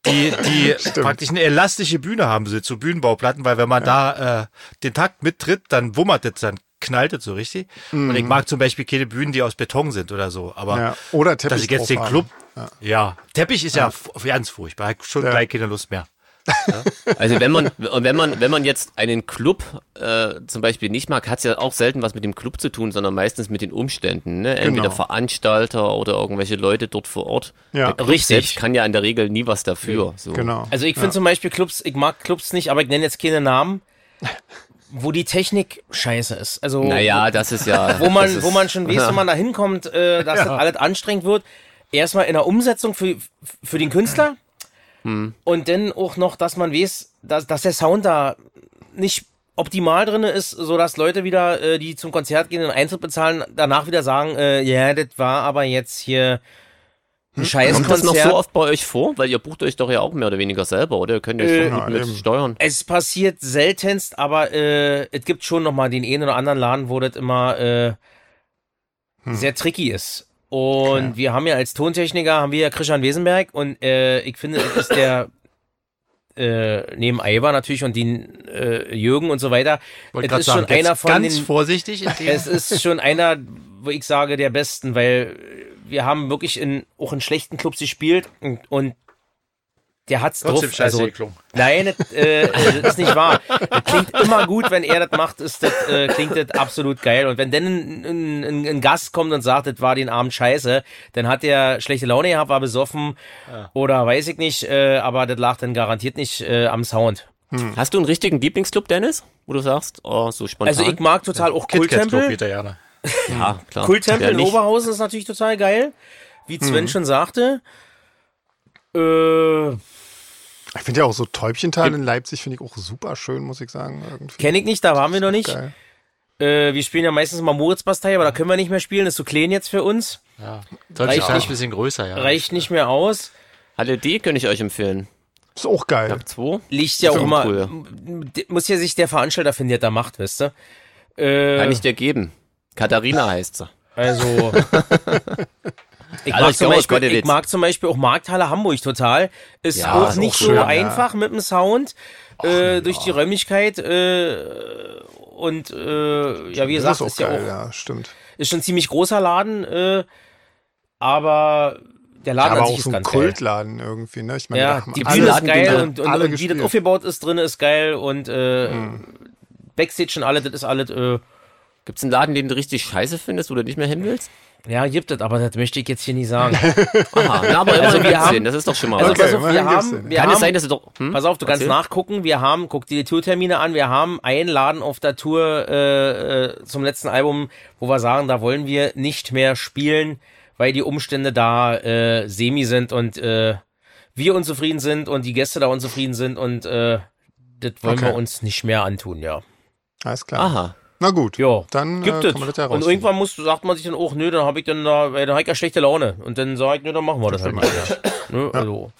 die, die praktisch eine elastische Bühne haben, so zu Bühnenbauplatten, weil wenn man da äh, den Takt mittritt, dann wummert es, dann knallt es so richtig. Und ich mag zum Beispiel keine Bühnen, die aus Beton sind oder so. Aber Ja. Oder Teppich dass ich jetzt den Club, haben. ja. Teppich ist ja, ganz furchtbar. Ich schon Ja. gleich keine Lust mehr. Also wenn man, wenn man, wenn man jetzt einen Club äh, zum Beispiel nicht mag, hat es ja auch selten was mit dem Club zu tun, sondern meistens mit den Umständen. Ne? Entweder Genau. Veranstalter oder irgendwelche Leute dort vor Ort. Ja. Der Club Richtig. selbst kann ja in der Regel nie was dafür. So. Genau. also ich finde zum Beispiel Clubs, ich mag Clubs nicht, aber ich nenne jetzt keine Namen, wo die Technik scheiße ist. Also Naja, das ist ja. wo man, ist, wo man schon weiß, wenn man da hinkommt, äh, dass das alles anstrengend wird. Erstmal in der Umsetzung für, für den Künstler und dann auch noch, dass man weiß, dass, dass der Sound da nicht optimal drin ist, so dass Leute wieder, äh, die zum Konzert gehen und Eintritt bezahlen, danach wieder sagen, äh, ja, das war aber jetzt hier ein scheiß Kommt das noch so oft bei euch vor? Weil ihr bucht euch doch ja auch mehr oder weniger selber, oder? Ihr könnt ja Äh, schon ja, gut mit eben. steuern. Es passiert seltenst, aber äh, es gibt schon noch mal den einen oder anderen Laden, wo das immer äh, sehr tricky ist. Und wir haben ja als Tontechniker haben wir ja Christian Wesenberg und äh, ich finde, das ist der äh, neben Aiwa natürlich und den äh, Jürgen und so weiter. Wollte Es ist schon sagen, einer von ganz den vorsichtig. Es ist schon einer, wo ich sage, der besten, weil wir haben wirklich in, auch in schlechten Clubs gespielt und, und der hat's Trotzdem drauf. scheiße Also, nein, das, äh, das ist nicht wahr. Das klingt immer gut, wenn er das macht, ist das, äh, klingt das absolut geil. Und wenn dann ein, ein, ein, ein Gast kommt und sagt, das war den Abend scheiße, dann hat der schlechte Laune gehabt, war besoffen oder weiß ich nicht, äh, aber das lag dann garantiert nicht äh, am Sound. Hast du einen richtigen Lieblingsclub, Dennis? Wo du sagst, oh, so spontan. Also ich mag total auch Club Kulttempel. er ja, klar. Kulttempel in? Oberhausen ist natürlich total geil. Wie Sven Mhm. schon sagte. Äh, Ich finde ja auch so Täubchental in Leipzig finde ich auch super schön, muss ich sagen. Irgendwie. Kenn ich nicht, da waren wir noch nicht. Äh, wir spielen ja meistens mal Moritzbastei, aber da können wir nicht mehr spielen, ist zu klein jetzt für uns. Ja. Reicht nicht. ein bisschen größer, ja. Reicht nicht mehr aus. Halle D könnte ich euch empfehlen. Ist auch geil. Ich habe zwei. Liegt ja auch immer, cool. muss ja sich der Veranstalter finden, der da macht, weißt du? Äh, Kann ich dir geben. Katharina heißt sie. Also. Ich mag, zum Beispiel, ich mag zum Beispiel auch Markthalle Hamburg total. Ist Ja, auch ist nicht auch so schön, ja. einfach mit dem Sound äh, durch die Räumlichkeit. Äh, und äh, ja, wie gesagt, ist ja geil, auch ja, stimmt. ist schon ein ziemlich großer Laden, äh, aber der Laden aber an auch sich ist so ein ganz geil. Kultladen irgendwie, ne? Ich meine, Ja, die Bühne ist geil und, und, und wie das aufgebaut ist drin, ist geil und äh, Backstage und alles, das ist alles, äh, Gibt's einen Laden, den du richtig scheiße findest, wo du nicht mehr hin willst? Ja, gibt es, aber das möchte ich jetzt hier nicht sagen. Aha, na, aber Also wir haben- den, das ist doch schon mal Also was. pass auf, wir haben, wir Kann haben es sein, dass du doch. Hm? Pass auf, du kannst Erzähl. nachgucken. Wir haben, guck dir die Tourtermine an. Wir haben einen Laden auf der Tour äh, äh, zum letzten Album, wo wir sagen, da wollen wir nicht mehr spielen, weil die Umstände da äh, semi sind und äh, wir unzufrieden sind und die Gäste da unzufrieden sind und äh, das wollen Okay. wir uns nicht mehr antun, ja. Alles klar. Aha. Na gut. Ja, Dann gibt äh, es. das ja und irgendwann muss, sagt man sich dann auch, nö, dann habe ich dann da, äh, dann hab ich ja schlechte Laune. Und dann sage ich, nö, dann machen wir das halt nicht mehr. Ne? Also,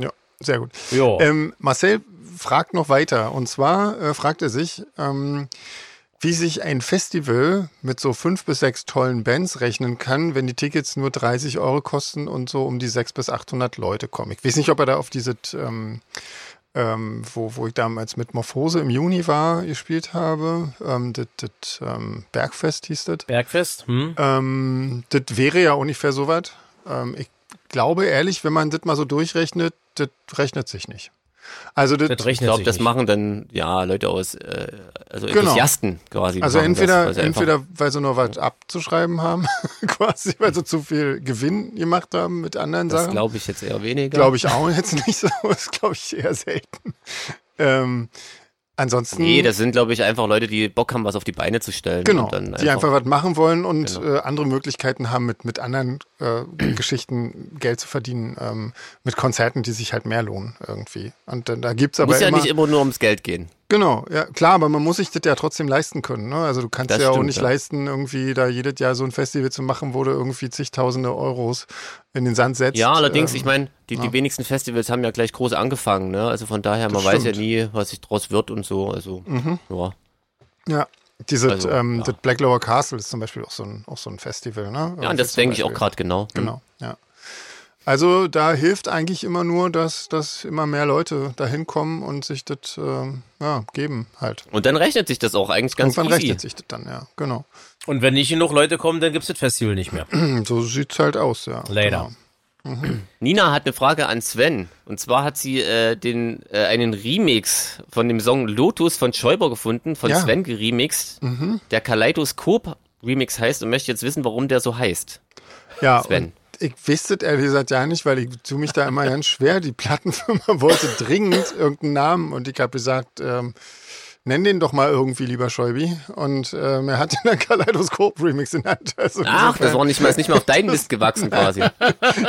Ja, sehr gut. ja. Ähm, Marcel fragt noch weiter. Und zwar äh, fragt er sich, ähm, wie sich ein Festival mit so fünf bis sechs tollen Bands rechnen kann, wenn die Tickets nur 30 Euro kosten und so um die 600 bis 800 Leute kommen. Ich weiß nicht, ob er da auf diese, ähm, ähm, wo, wo ich damals mit Morphose im Juni war, gespielt habe. Ähm, das das, ähm, Bergfest hieß das. Bergfest, hm? Ähm, das wäre ja ungefähr so was. Ähm, ich glaube ehrlich, wenn man das mal so durchrechnet, das rechnet sich nicht. Also das, Das Ich glaube, das nicht. machen dann ja Leute aus, äh, also Genau. Enthusiasten quasi. also entweder, das, weil sie einfach- entweder weil sie nur was abzuschreiben haben, quasi, weil sie zu viel Gewinn gemacht haben mit anderen das Sachen. glaube ich jetzt eher weniger. Glaube ich auch jetzt nicht so. Das glaube ich eher selten. Ähm, ansonsten. Nee, das sind, glaube ich, einfach Leute, die Bock haben, was auf die Beine zu stellen. Genau, und dann die einfach was machen wollen und Genau. äh, andere Möglichkeiten haben, mit, mit anderen äh, Geschichten Geld zu verdienen, ähm, mit Konzerten, die sich halt mehr lohnen irgendwie. Und dann, da gibt's aber Muss ja immer, nicht immer nur ums Geld gehen. Genau, ja klar, aber man muss sich das ja trotzdem leisten können. Ne? Also du kannst Das ja auch stimmt, nicht ja. leisten, irgendwie da jedes Jahr so ein Festival zu machen, wo du irgendwie zigtausende Euros in den Sand setzt. Ja, allerdings, Ähm, ich meine, die, die wenigsten Festivals haben ja gleich groß angefangen, ne? Also von daher, man Das weiß ja stimmt. Mhm. nie, was sich draus wird und so. Also, ja. Ja, diese, Also, ähm, ja. das Black Lower Castle ist zum Beispiel auch so ein, auch so ein Festival. Ne? Ja, und das denke ich auch gerade genau. Hm. Genau, ja. Also da hilft eigentlich immer nur, dass, dass immer mehr Leute da hinkommen und sich das ähm, ja, geben halt. Und dann rechnet sich das auch eigentlich ganz Irgendwann easy. rechnet sich das dann, ja, genau. Und wenn nicht genug Leute kommen, dann gibt's das Festival nicht mehr. So sieht's halt aus, ja. Leider. Genau. Nina hat eine Frage an Sven. Und zwar hat sie äh, den, äh, einen Remix von dem Song Lotus von Schäuber gefunden, von Ja. Mhm. Sven geremixed, der Kaleidoskop Remix heißt und möchte jetzt wissen, warum der so heißt. Ja, Sven. ich wüsste ehrlich gesagt ja nicht, weil ich tue mich da immer ganz schwer. Die Plattenfirma wollte dringend irgendeinen Namen und ich habe gesagt, ähm, nenn den doch mal irgendwie, lieber Schäubi. Und ähm, er hat den dann Kaleidoskop-Remix genannt. Also Ach, das war nicht mal, ist nicht mal auf deinen Mist gewachsen quasi.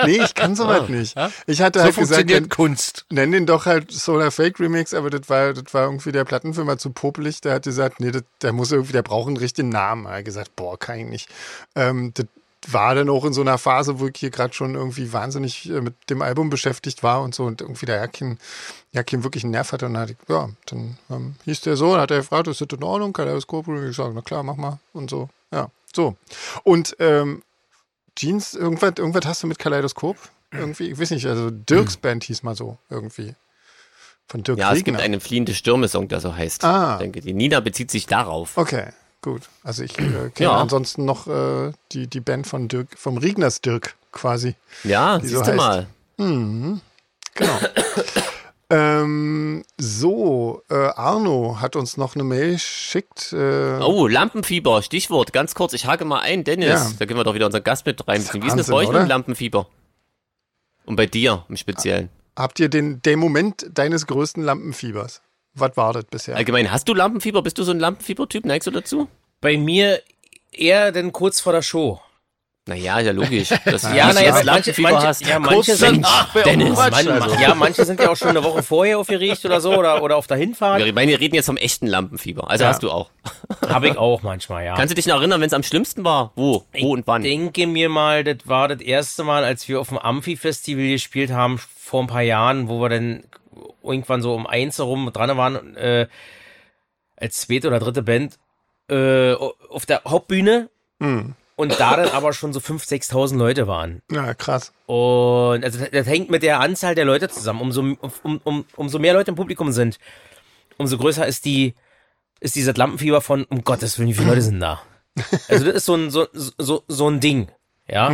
Nee, ich kann sowas nicht. Ich hatte So halt gesagt, nenn, Kunst. nenn den doch halt Solar Fake Remix, aber das war, das war irgendwie der Plattenfirma zu popelig. Der hat gesagt, nee, das, der muss irgendwie, der braucht einen richtigen Namen. Er hat gesagt, boah, kann ich nicht. Ähm, das war dann auch in so einer Phase, wo ich hier gerade schon irgendwie wahnsinnig äh, mit dem Album beschäftigt war und so und irgendwie der Jakin, Jakin wirklich einen Nerv hatte und dann hatte ich, ja, dann ähm, hieß der so, dann hat er gefragt, ist das in Ordnung, Kaleidoskop? Und ich sage, na klar, mach mal und so. Ja, so. Und ähm, Jeans, irgendwas, irgendwas hast du mit Kaleidoskop? Irgendwie, ich weiß nicht, also Dirks Band hieß mal so, irgendwie. Von Dirk Ja, es gibt einen fliehende Stürme-Song, der so heißt. Ah. Ich denke, die Nina bezieht sich darauf. Okay, gut. Also ich äh, kenne Ja. ansonsten noch äh, die, die Band von Dirk, vom Riegners Dirk quasi. Ja, siehst so du heißt. mal. Genau. ähm, so, äh, Arno hat uns noch eine Mail geschickt. Äh, Oh, Lampenfieber, Stichwort, ganz kurz, ich hake mal ein, Dennis, Ja. da können wir doch wieder unseren Gast mit reinziehen. Wie ist Wahnsinn, bei euch mit Lampenfieber? Und bei dir im Speziellen? Habt ihr den, den Moment deines größten Lampenfiebers? Was war das bisher? Allgemein, hast du Lampenfieber? Bist du so ein Lampenfieber-Typ? Neigst du dazu? Bei mir eher denn kurz vor der Show. Naja, ja logisch. Das, Ja, dass na du jetzt Lampenfieber manche, hast. ja, manche sind, Mensch, Dennis. Mann, also. ja, manche sind ja auch schon eine Woche vorher aufgeregt oder so oder, oder auf der Hinfahrt. Wir, meine, wir reden jetzt vom echten Lampenfieber. Also hast du auch. Habe ich auch manchmal, ja. Kannst du dich noch erinnern, wenn es am schlimmsten war? Wo? Wo und wann? Ich denke mir mal, das war das erste Mal, als wir auf dem Amphi-Festival gespielt haben, vor ein paar Jahren, wo wir dann irgendwann so um eins herum dran waren, äh, als zweite oder dritte Band, äh, auf der Hauptbühne. Und da dann aber schon so 5.000, 6.000 Leute waren. Ja, krass. Und also das, das hängt mit der Anzahl der Leute zusammen. Umso, um, um, umso mehr Leute im Publikum sind, umso größer ist die, ist dieses Lampenfieber von, um Gottes Willen, wie viele Leute sind da? Also das ist so ein, so, so, so ein Ding. Ja.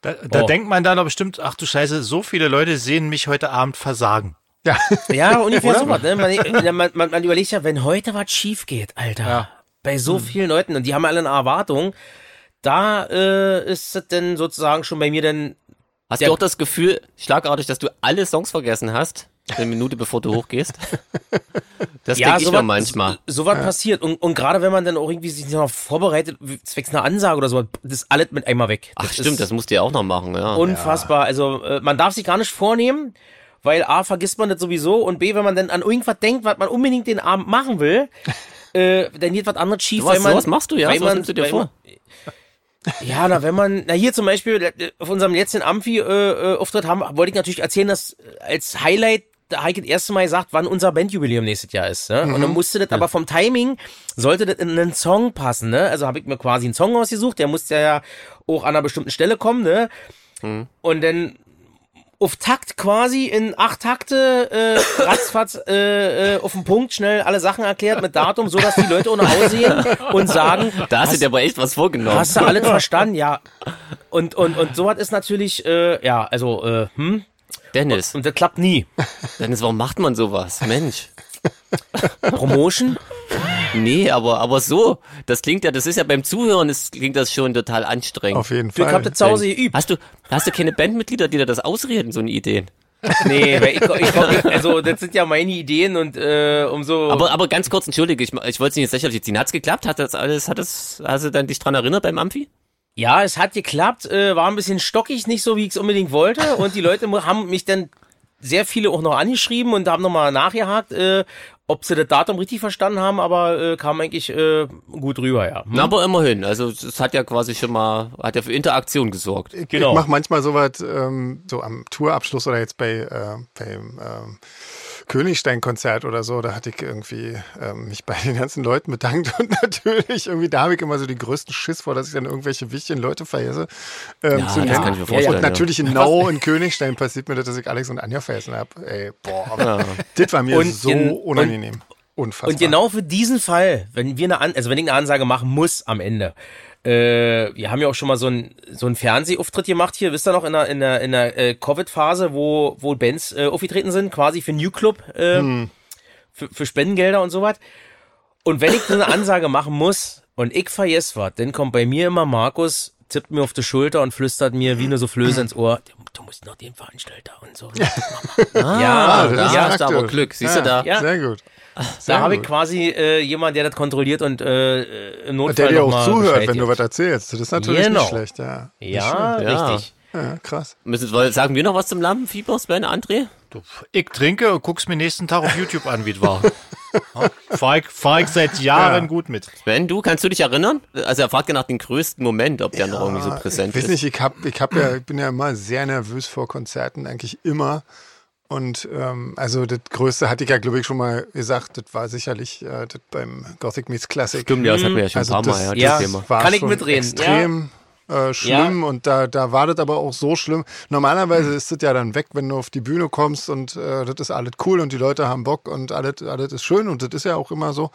Da, da Oh. denkt man dann doch bestimmt, ach du Scheiße, so viele Leute sehen mich heute Abend versagen. Ja, Ja, ungefähr so was. Ne? Man, man, man, man überlegt ja, wenn heute was schief geht, Alter, bei so vielen Leuten und die haben alle eine Erwartung, da äh, ist es denn sozusagen schon bei mir dann Hast du auch das Gefühl, schlagartig, dass du alle Songs vergessen hast? Eine Minute bevor du hochgehst? Das denke ich so mir manchmal. So, so was passiert. Und, und gerade wenn man dann auch irgendwie sich noch vorbereitet, zwecks einer Ansage oder so, das ist alles mit einmal weg. Ach Das stimmt, ist das musst du ja auch noch machen, ja. unfassbar. Also äh, man darf sich gar nicht vornehmen, weil A, vergisst man das sowieso und B, wenn man dann an irgendwas denkt, was man unbedingt den Abend machen will, äh, dann geht was anderes schief, Was, weil man... sowas machst du ja? weil man, nimmst du dir vor? Man, ja, na, wenn man, na hier zum Beispiel, äh, auf unserem letzten Amphi-Auftritt haben, wollte ich natürlich erzählen, dass äh, als Highlight da Heike das erste Mal gesagt, wann unser Bandjubiläum nächstes Jahr ist. Ne? Und dann musste das aber vom Timing, sollte das in einen Song passen. Ne? Also habe ich mir quasi einen Song ausgesucht, der musste ja auch an einer bestimmten Stelle kommen. Ne? Und dann auf Takt quasi in acht Takte äh, ratzfatz äh, äh, auf den Punkt schnell alle Sachen erklärt mit Datum, so dass die Leute Hause gehen und sagen, Da hast du dir aber echt was vorgenommen. Hast du alles verstanden? Ja. Und, und, und sowas ist natürlich, äh, ja, also, äh, hm, Dennis, und das klappt nie. Dennis, warum macht man sowas? Mensch. Promotion? Nee, aber, aber so, das klingt ja, das ist ja beim Zuhören, das klingt das schon total anstrengend. auf jeden Ich hab Fall. das zu Hause geübt. Hast du, hast du keine Bandmitglieder, die dir das ausreden, so eine Ideen? Nee, weil ich, ich, ich, also, das sind ja meine Ideen und, äh, umso. Aber, aber ganz kurz, entschuldige, ich, ich wollte es nicht jetzt lächerlich ziehen. Hat's geklappt? Hat das alles, hat das, hast du dann dich dran erinnert beim Amphi? ja, es hat geklappt, äh, war ein bisschen stockig, nicht so, wie ich es unbedingt wollte. Und die Leute haben mich dann sehr viele auch noch angeschrieben und haben nochmal nachgehakt, äh, ob sie das Datum richtig verstanden haben, aber äh, kam eigentlich äh, gut rüber, ja. Hm? Na, aber immerhin. Also, es hat ja quasi schon mal, hat ja für Interaktion gesorgt. Ich, Genau. ich mache manchmal sowas, ähm, so am Tourabschluss oder jetzt bei äh, beim ähm, Königstein-Konzert oder so, da hatte ich irgendwie ähm, mich bei den ganzen Leuten bedankt und natürlich irgendwie, da habe ich immer so den größten Schiss vor, dass ich dann irgendwelche wichtigen Leute vergesse. Ähm, Ja, zu das nennen. kann ich mir vorstellen, Und natürlich in Nau in Königstein passiert mir das, dass ich Alex und Anja vergessen habe. Ey, boah, aber das war mir Und so in- unangenehm. Unfassbar. Und genau für diesen Fall, wenn wir eine, An also wenn ich eine Ansage machen muss am Ende, äh, wir haben ja auch schon mal so einen so einen Fernsehauftritt gemacht hier, wisst ihr noch in der in der in der äh, Covid-Phase, wo wo Bands äh, aufgetreten sind, quasi für New Club, äh, für, für Spendengelder und sowas. Und wenn ich so eine Ansage machen muss und ich vergesse was, dann kommt bei mir immer Markus, tippt mir auf die Schulter und flüstert mir wie eine Soufflöse ins Ohr, du musst noch den Veranstalter und so. Ah, das da ist hast du aber. Glück. Siehst du da? Ja. Sehr gut. Da habe ich quasi äh, jemand, der das kontrolliert und äh, äh, im Notfall Und der dir auch mal zuhört, Bescheid wenn du was erzählst. Das ist natürlich Genau. nicht schlecht, ja. Ja, Ja. richtig. Ja, krass. Müssen, sagen wir noch was zum Lampenfieber, Sven, André? Du, ich trinke und guck's mir nächsten Tag auf YouTube an, wie es war. Fahr ich, fahr ich seit Jahren Ja. gut mit. Sven, du, kannst du dich erinnern? Also er fragt ja nach dem größten Moment, ob der noch irgendwie so präsent ich weiß ist. nicht, ich hab, ich hab ja, ich bin ja immer sehr nervös vor Konzerten, eigentlich immer. Und ähm, also das Größte hatte ich ja, glaube ich, schon mal gesagt, das war sicherlich äh, das beim Gothic Meets Classic. Stimmt, ja, das hatten wir ja schon Also ein paar das, Mal, ja, ja. das Thema. war Kann ich mitreden, extrem äh, schlimm und da, da war das aber auch so schlimm. Normalerweise ist das ja dann weg, wenn du auf die Bühne kommst und äh, das ist alles cool und die Leute haben Bock und alles, alles ist schön und das ist ja auch immer so.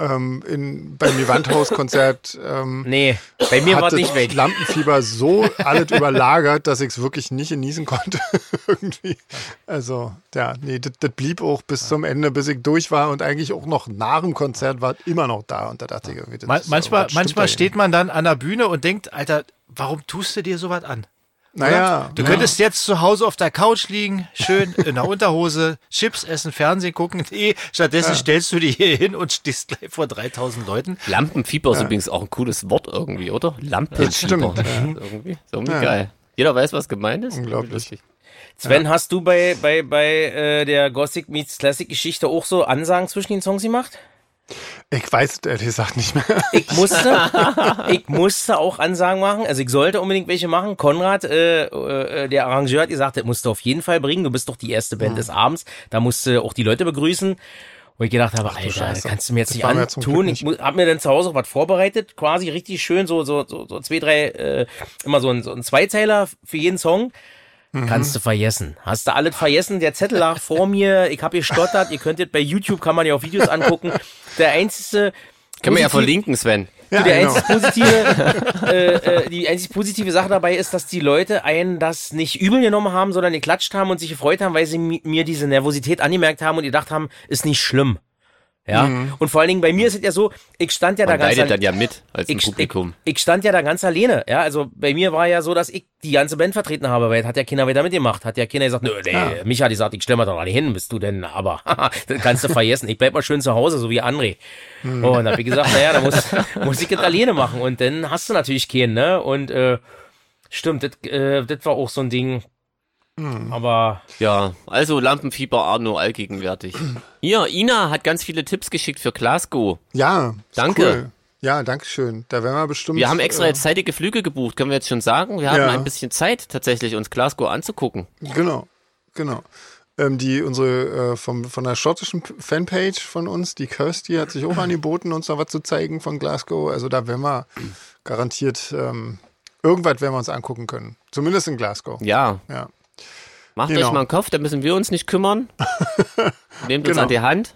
Ähm, in, beim Gewandhaus-Konzert ähm, Nee, bei mir war es nicht weg. Lampenfieber so alles überlagert, dass ich es wirklich nicht genießen konnte. Irgendwie. Also, ja, nee, das, blieb auch bis zum Ende, bis ich durch war und eigentlich auch noch nach dem Konzert war immer noch da. Und da dachte ich irgendwie, das Man, ist- manchmal manchmal steht man dann an der Bühne und denkt, Alter, warum tust du dir sowas an? Naja, Du ja. könntest jetzt zu Hause auf der Couch liegen, schön in der Unterhose, Chips essen, Fernsehen gucken. Nee, stattdessen stellst du dich hier hin und stehst gleich vor 3000 Leuten. Lampenfieber ist übrigens auch ein cooles Wort irgendwie, oder? Lampenfieber. stimmt, ja. Irgendwie. Ist irgendwie Ja. geil. Jeder weiß, was gemeint ist. Unglaublich. Sven, hast du bei, bei, bei äh, der Gothic meets Classic Geschichte auch so Ansagen zwischen den Songs gemacht? Ich weiß es ehrlich gesagt nicht mehr. Ich musste, ich musste auch Ansagen machen. Also ich sollte unbedingt welche machen. Konrad, äh, äh, der Arrangeur, hat gesagt, das musst du auf jeden Fall bringen. Du bist doch die erste Band des Abends. Da musst du auch die Leute begrüßen. Wo ich gedacht habe, Alter, das Scheiße. kannst du mir jetzt Das nicht antun. Ich nicht. mu- hab mir dann zu Hause auch was vorbereitet, quasi richtig schön, so, so, so, so zwei, drei, äh, immer so ein, so ein Zweizeiler für jeden Song. Mhm. Kannst du vergessen. Hast du alles vergessen? Der Zettel lag vor mir. Ich habe gestottert. Ihr könntet bei YouTube, kann man ja auch Videos angucken. Der einzige Können wir ja verlinken, Sven. Ja, der genau. einzig positive, äh, äh, die einzig positive Sache dabei ist, dass die Leute einen das nicht übel genommen haben, sondern geklatscht haben und sich gefreut haben, weil sie mi- mir diese Nervosität angemerkt haben und gedacht haben, ist nicht schlimm. Ja. Und vor allen Dingen bei mir ist es ja so, ich stand ja da Man ganz leidet dann ja mit als ich, Publikum. Ich, ich stand ja da ganz alleine. Ja, also bei mir war ja so, dass ich die ganze Band vertreten habe, weil hat ja keiner weiter mitgemacht. Hat ja keiner gesagt, nö, nee, Micha hat gesagt, ich stell mal doch alle hin, bist du denn, aber das kannst du vergessen. Ich bleib mal schön zu Hause, so wie André. Und dann hab ich gesagt, naja, da muss, muss ich das alleine machen. Und dann hast du natürlich keinen, ne? Und äh, stimmt, das, äh, das war auch so ein Ding. Aber Ja, also Lampenfieber Arno allgegenwärtig. Hier, Ina hat ganz viele Tipps geschickt für Glasgow. Ja, Danke. Cool. Ja, danke schön. Da werden wir bestimmt. Wir haben extra äh, jetzt zeitige Flüge gebucht, können wir jetzt schon sagen. Wir haben Ja. ein bisschen Zeit, tatsächlich uns Glasgow anzugucken. Genau, genau. Ähm, die unsere äh, vom, von der schottischen Fanpage von uns, die Kirsty, hat sich auch angeboten, uns da was zu zeigen von Glasgow. Also da werden wir garantiert ähm, irgendwas werden wir uns angucken können. Zumindest in Glasgow. Ja, Ja. Macht Genau. euch mal einen Kopf, da müssen wir uns nicht kümmern. Nehmt uns Genau. an die Hand.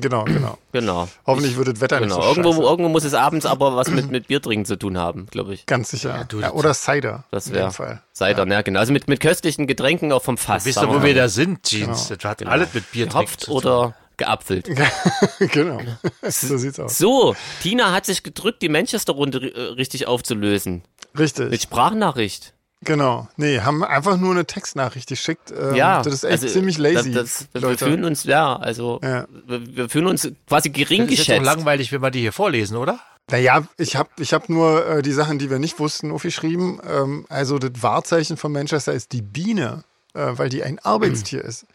Genau, genau. Genau. Hoffentlich wird das Wetter Genau. nicht so Irgendwo, scheiße. irgendwo muss es abends aber was mit, mit Bier trinken zu tun haben, glaube ich. Ganz sicher. du, Ja, oder Cider. Das wäre Fall. Cider, ja. genau. Also mit, mit köstlichen Getränken auch vom Fass. Wisst ihr, wo wir da sind, Jeans? Das hat alles mit Bier Gehopft oder geapfelt. genau. so sieht's aus. So, Tina hat sich gedrückt, die Manchester-Runde äh, richtig aufzulösen. Mit Richtig. Sprachnachricht. Genau. Nee, haben einfach nur eine Textnachricht geschickt. Ähm, Ja. Das ist echt also, ziemlich lazy. Das, das, wir fühlen uns, ja, also, Ja. Wir, wir fühlen uns quasi gering Das ist geschätzt. auch langweilig, wenn wir die hier vorlesen, oder? Naja, ich habe ich hab nur äh, die Sachen, die wir nicht wussten, aufgeschrieben. Ähm, also das Wahrzeichen von Manchester ist die Biene, äh, weil die ein Arbeitstier ist.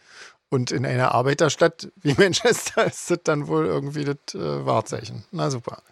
Und in einer Arbeiterstadt wie Manchester ist das dann wohl irgendwie das äh, Wahrzeichen. Na super.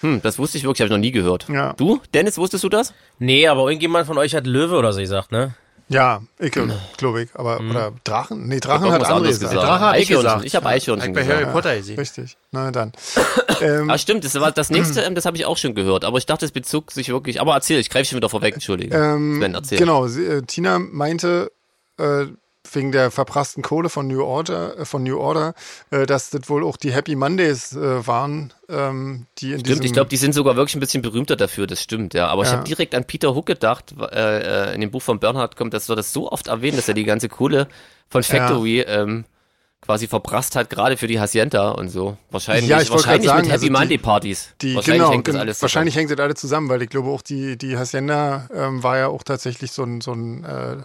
Hm, das wusste ich wirklich, habe ich noch nie gehört. Ja. Du, Dennis, wusstest du das? nee, aber irgendjemand von euch hat Löwe oder so gesagt, ne? Ja, ich glaube ich. Aber, oder Drachen? Nee, Drachen hat anderes gesagt. gesagt. Drache ich Eichhörnchen. gesagt. Ich habe Eichhörnchen Hab bei gesagt. Harry Potter gesehen. Richtig. Na dann. ähm, Ah, stimmt, das war das nächste, ähm, das habe ich auch schon gehört, aber ich dachte, es bezog sich wirklich, aber erzähl, ich greife schon wieder vorweg, entschuldige. Ähm, Sven, erzähl. Genau, sie, äh, Tina meinte äh, wegen der verprassten Kohle von New Order, äh, von New Order, äh, dass das wohl auch die Happy Mondays äh, waren, ähm, die in Stimmt, ich glaube, die sind sogar wirklich ein bisschen berühmter dafür, das stimmt, ja. Aber ich Ja. habe direkt an Peter Hook gedacht, äh, in dem Buch von Bernhard kommt, dass wir das so oft erwähnen, dass er die ganze Kohle von Factory ähm, quasi verprasst hat, gerade für die Hacienda und so. Wahrscheinlich, Ja, ich wahrscheinlich grad mit sagen, Happy also die- Monday Partys. die, wahrscheinlich genau, hängt das alles wahrscheinlich hängt das alles zusammen, weil ich glaube auch die, die Hacienda ähm, war ja auch tatsächlich so ein, so ein äh,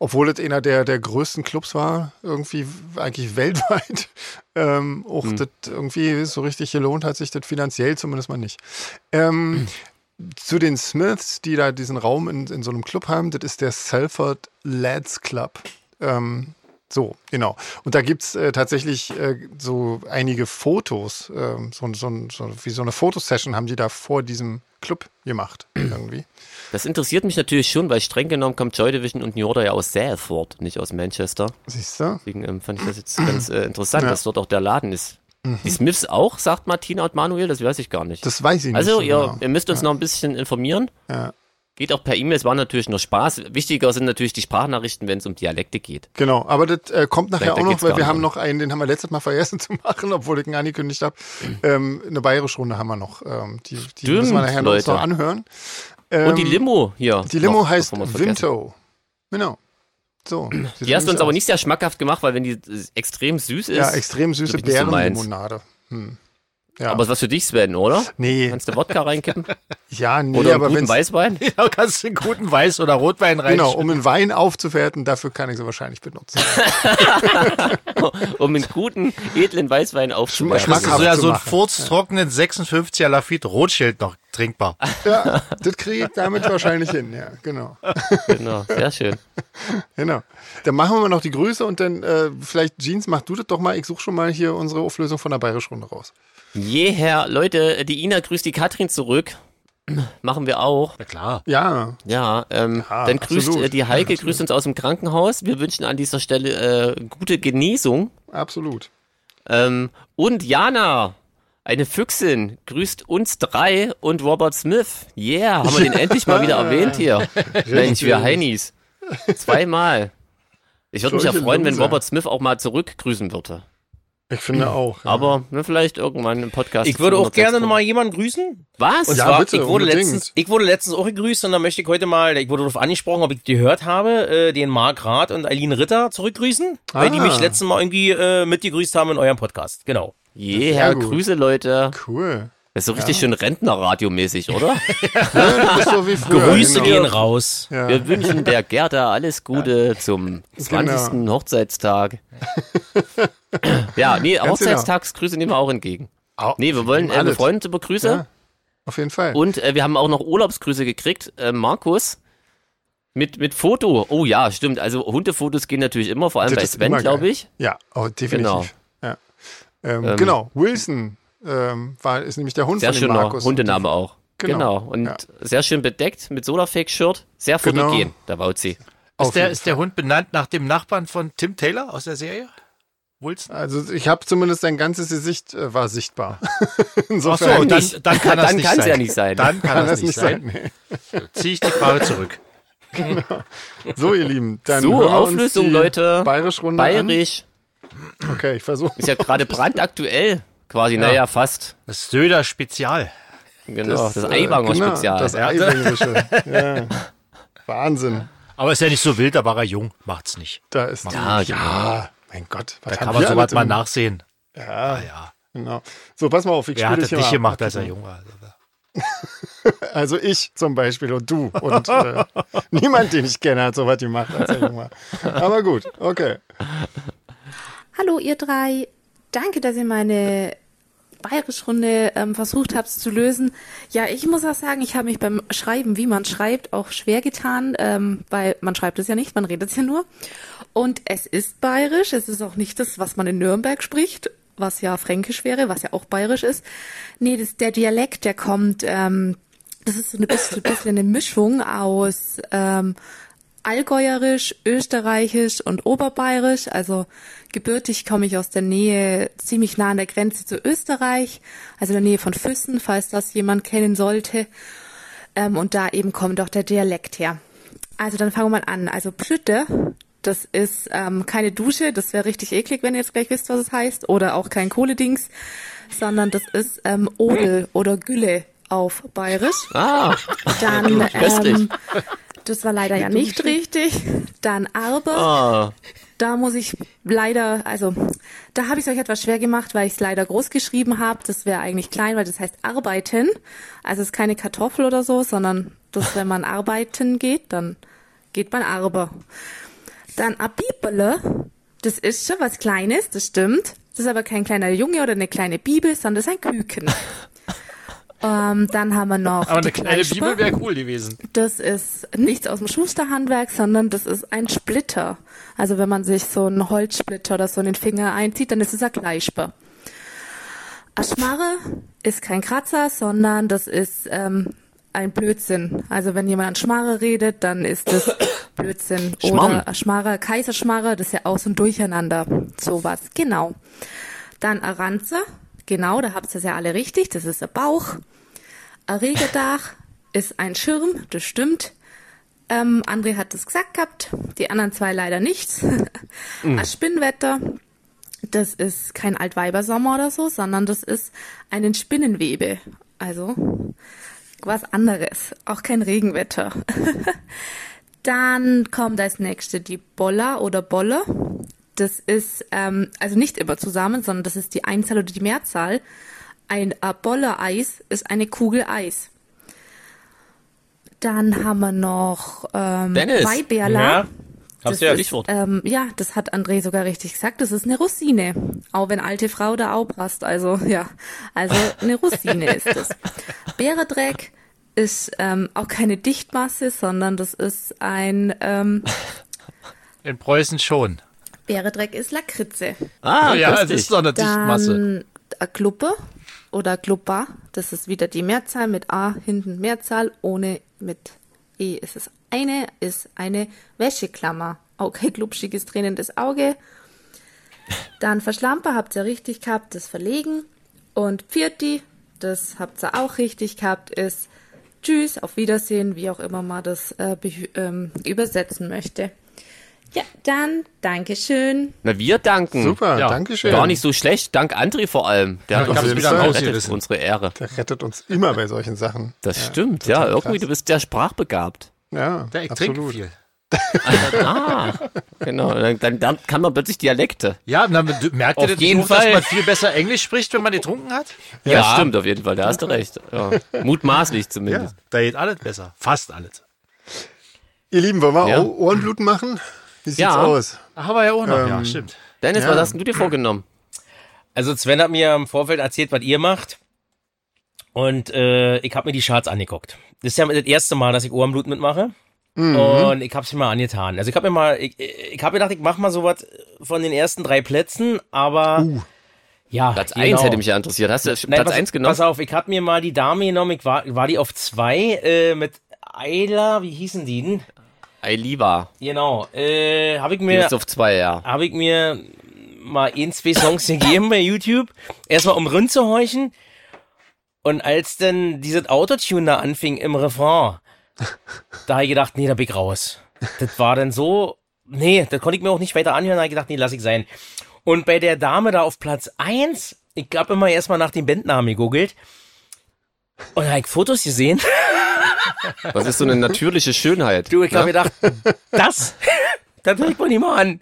obwohl es einer der, der größten Clubs war, irgendwie eigentlich weltweit, ähm, auch Hm. das irgendwie so richtig gelohnt hat sich das finanziell zumindest mal nicht. Ähm, zu den Smiths, die da diesen Raum in, in so einem Club haben, das ist der Salford Lads Club. Ähm, so, genau. Und da gibt's äh, tatsächlich äh, so einige Fotos, ähm, so, so, so, wie so eine Fotosession haben die da vor diesem Club gemacht, irgendwie. Das interessiert mich natürlich schon, weil streng genommen kommt Joy Division und New Order ja aus Salford, nicht aus Manchester. Siehst du? Deswegen ähm, fand ich das jetzt ganz äh, interessant, Ja. Mhm. dass dort auch der Laden ist. Die Smiths auch, sagt Martina und Manuel, das weiß ich gar nicht. Das weiß ich nicht. also, so ihr, genau. ihr müsst uns noch ein bisschen informieren. Ja. Geht auch per E-Mail, es war natürlich nur Spaß. Wichtiger sind natürlich die Sprachnachrichten, wenn es um Dialekte geht. Genau, aber das äh, kommt nachher da auch noch, weil wir haben noch einen, den haben wir letztes Mal vergessen zu machen, obwohl ich ihn angekündigt habe. Ähm, eine bayerische Runde haben wir noch. Ähm, die die Stimmt, müssen wir nachher Leute. noch anhören. Und die Ähm, Limo hier. Die Limo noch, heißt. Vinto. Genau. So. Die hast du uns nämlich aber aus. nicht sehr schmackhaft gemacht, weil wenn die extrem süß ist. Ja, extrem süße so. Bärenlimonade. Hm. Ja. Aber ist was für dich, Sven, oder? Nee. Kannst du Wodka reinkippen? ja, nee, Oder einen aber guten Weißwein? Ja, kannst du einen guten Weiß- oder Rotwein rein. Genau, um einen Wein aufzuwerten, dafür kann ich sie wahrscheinlich benutzen. Um einen guten, edlen Weißwein aufzuwerten. Schmack- Das ist so, ja, so einen furztrockenen 56er Lafitte Rothschild noch trinkbar. ja, das kriege ich damit wahrscheinlich hin, ja, genau. Genau, sehr schön. Genau. Dann machen wir mal noch die Grüße und dann äh, vielleicht, Jeans, mach du das doch mal. Ich suche schon mal hier unsere Auflösung von der Bayerisch-Runde raus. Jeher, Leute, die Ina grüßt die Katrin zurück. Machen wir auch. Na klar. Ja, Ja, ähm, Ja, dann grüßt absolut. äh, die Heike, grüßt uns aus dem Krankenhaus. Wir wünschen an dieser Stelle äh, gute Genesung. absolut. Ähm, und Jana, eine Füchsin, grüßt uns drei und Robert Smith. Yeah, haben wir den endlich mal wieder erwähnt hier. Mensch, wir Heinis. Zweimal. Ich würde mich ja freuen, wenn. Robert Smith auch mal zurückgrüßen würde. Ich finde auch. Ja. Aber ne, vielleicht irgendwann im Podcast. Ich würde auch 506 gerne noch mal jemanden grüßen. Was? Und Ja, zwar, bitte, ich, wurde unbedingt. letztens, ich wurde letztens auch gegrüßt und da möchte ich heute mal, ich wurde darauf angesprochen, ob ich gehört habe, äh, den Marc Rath und Eileen Ritter zurückgrüßen, weil die Ah. mich letztes Mal irgendwie äh, mitgegrüßt haben in eurem Podcast. Genau. Gut. Grüße, Leute. Cool. Das ist so richtig schön Rentnerradiomäßig, oder? Ja, das ist so wie früher. Grüße genau. gehen raus. Ja. Wir wünschen der Gerda alles Gute zum 20. Genau. Hochzeitstag. ja, nee, Ganz Hochzeitstagsgrüße nehmen wir auch entgegen. Au- Nee, wir wollen äh, über Grüße. Ja. Auf jeden Fall. Und äh, wir haben auch noch Urlaubsgrüße gekriegt. Äh, Markus mit, mit Foto. Oh ja, stimmt. Also Hundefotos gehen natürlich immer, vor allem Das bei Sven, glaube ich. Ja, oh, definitiv. Genau. Ähm, Ähm, genau, Wilson ähm, war, ist nämlich der Hund Sehr von schöner Markus. Hundename auch. Genau. Genau. Und Ja. sehr schön bedeckt mit Sodafake-Shirt. Sehr Genau. fotogen, der Wauzi. Ist der, ist der Hund benannt nach dem Nachbarn von Tim Taylor aus der Serie? Wilson? Also ich habe zumindest sein ganzes Gesicht äh, war sichtbar. Ach Insofern so, dann, nicht. dann kann das Dann nicht sein. ja nicht sein. Dann kann, kann das das nicht sein. Nee. Ziehe ich die Frage zurück. So, ihr Lieben, dann So, hören wir uns Auflösung, die Leute. Bayerisch-Runde Bayerisch. Okay, ich versuche. Ist ja gerade brandaktuell. Quasi, naja, fast. Das Söder Spezial. Genau, das, äh, Eiwanger genau, Spezial. Das Ja. Eiwängerische. ja. Wahnsinn. Aber ist ja nicht so wild, da war er jung, macht's nicht. Da ist die, Ja, ja, mein Gott, was Da kann man sowas mal nachsehen. Ja, Ah, ja. genau. So, pass mal auf, ich Wer hat das hier nicht gemacht, als er jung war? Also ich zum Beispiel und du. Und äh, niemand, den ich kenne, hat sowas gemacht, als er jung war. Aber gut, okay. Hallo ihr drei. Danke, dass ihr meine Bayerisch-Runde ähm, versucht habt zu lösen. Ja, ich muss auch sagen, ich habe mich beim Schreiben, wie man schreibt, auch schwer getan, ähm, weil man schreibt es ja nicht, man redet es ja nur. Und es ist bayerisch, es ist auch nicht das, was man in Nürnberg spricht, was ja fränkisch wäre, was ja auch bayerisch ist. Nee, das, der Dialekt, der kommt, ähm, das ist so ein bisschen, bisschen eine Mischung aus ähm, Allgäuerisch, Österreichisch und Oberbayerisch. Also gebürtig komme ich aus der Nähe, ziemlich nah an der Grenze zu Österreich, also in der Nähe von Füssen, falls das jemand kennen sollte. Ähm, und da eben kommt auch der Dialekt her. Also dann fangen wir mal an. Also Pschütte, das ist ähm, keine Dusche, das wäre richtig eklig, wenn ihr jetzt gleich wisst, was es heißt. Oder auch kein Kohledings, sondern das ist ähm, Odel oder Gülle auf Bayerisch. Ah, Dann, ähm, das war leider ja nicht richtig. Dann Arbe. ah, Da muss ich leider, also da habe ich es euch etwas schwer gemacht, weil ich es leider groß geschrieben habe. Das wäre eigentlich klein, weil das heißt arbeiten. Also es ist keine Kartoffel oder so, sondern das, wenn man arbeiten geht, dann geht man arbe. Dann Abibele, das ist schon was Kleines, das stimmt. Das ist aber kein kleiner Junge oder eine kleine Bibel, sondern das ist ein Küken. ähm, dann haben wir noch Aber eine kleine Kleinspe. Bibel wäre cool gewesen. Das ist nichts aus dem Schusterhandwerk, sondern das ist ein Splitter. Also wenn man sich so einen Holzsplitter oder so in den Finger einzieht, dann ist es ein Gleisper. Aschmarre ist kein Kratzer, sondern das ist ähm, ein Blödsinn. Also wenn jemand an Schmarre redet, dann ist das Blödsinn. Schmarrn. Oder Aschmarre, Kaiserschmarre, das ist ja so ein Durcheinander. Sowas, genau. Dann Aranze, genau, da habt ihr es ja alle richtig, das ist der Bauch. Ein Regendach ist ein Schirm, das stimmt. Ähm, André hat es gesagt gehabt, die anderen zwei leider nicht. Ein Spinnwetter, das ist kein Altweibersommer oder so, sondern das ist einen Spinnenwebe. Also was anderes, auch kein Regenwetter. Dann kommt als nächste die Bolla oder Bolle. Das ist ähm, also nicht immer zusammen, sondern das ist die Einzahl oder die Mehrzahl. ein äh, Boller Eis ist eine Kugel Eis. Dann haben wir noch ähm, Dennis. Weihbärler. Ja, hab's ja. ist, Stichwort. ähm, ja, das hat André sogar richtig gesagt. Das ist eine Rosine. Auch wenn alte Frau da auch passt. Also, ja. Also, eine Rosine ist es. Bäredreck ist ähm, auch keine Dichtmasse, sondern das ist ein, ähm, In Preußen schon. Bäredreck ist Lakritze. Ah, ja, es lustig. ist doch eine Dichtmasse. Dann eine Kluppe oder Kluppa. Das ist wieder die Mehrzahl mit A hinten Mehrzahl, ohne mit E ist es eine, ist eine Wäscheklammer. Okay, glubschiges tränendes Auge. Dann Verschlamper habt ihr richtig gehabt, das Verlegen. Und Pfirti, das habt ihr auch richtig gehabt, ist Tschüss, auf Wiedersehen, wie auch immer man das äh, ähm, übersetzen möchte. Ja, dann Dankeschön. Na, wir danken. Super, Ja. danke schön. Gar nicht so schlecht. Dank André vor allem. Der hat ich uns wieder gerettet, unsere Ehre. Der rettet uns immer bei solchen Sachen. Das stimmt, ja. Irgendwie, krass. du bist ja sprachbegabt. Ja, Ja, ich trinke absolut. viel. Ah, genau. Dann, dann, dann kann man plötzlich Dialekte. Ja, du- merkt ihr Auf jeden auch, dass Fall. man viel besser Englisch spricht, wenn man getrunken hat? Ja, Ja. stimmt auf jeden Fall. Da hast du recht. Ja. Mutmaßlich zumindest. da geht alles besser. Fast alles. Ihr Lieben, wollen wir Ja. auch Ohrenbluten machen? Wie sieht's Ja. aus? Haben wir ja auch noch, Ähm, ja, stimmt. Dennis, Ja. was hast denn du dir vorgenommen? Also Sven hat mir im Vorfeld erzählt, was ihr macht. Und äh, ich habe mir die Charts angeguckt. Das ist ja das erste Mal, dass ich Ohrenblut mitmache. Und ich habe es mir mal angetan. Also ich habe mir mal, ich, ich habe gedacht, ich mache mal sowas von den ersten drei Plätzen, aber ja, Platz genau. 1 hätte mich ja interessiert. Hast du Nein, Platz pass, 1 genommen? Pass auf, ich habe mir mal die Dame genommen, ich war, war die auf zwei äh, mit Ayla, wie hießen die denn? Ailiva. Genau, äh, habe ich Die mir ist auf 2, ja. habe ich mir mal ein, zwei Songs gegeben bei YouTube. Erstmal um rund zu horchen. Und als dann dieses Autotune da anfing im Refrain, da habe ich gedacht, nee, da bin ich raus. Das war dann so, nee, das konnte ich mir auch nicht weiter anhören, da habe ich gedacht, nee, lass ich sein. Und bei der Dame da auf Platz eins, ich habe immer erstmal nach dem Bandnamen gegoogelt. Und da habe ich Fotos gesehen. Das ist so eine natürliche Schönheit. Du, ich habe ne? gedacht, das, das höre ich mal nicht mal an.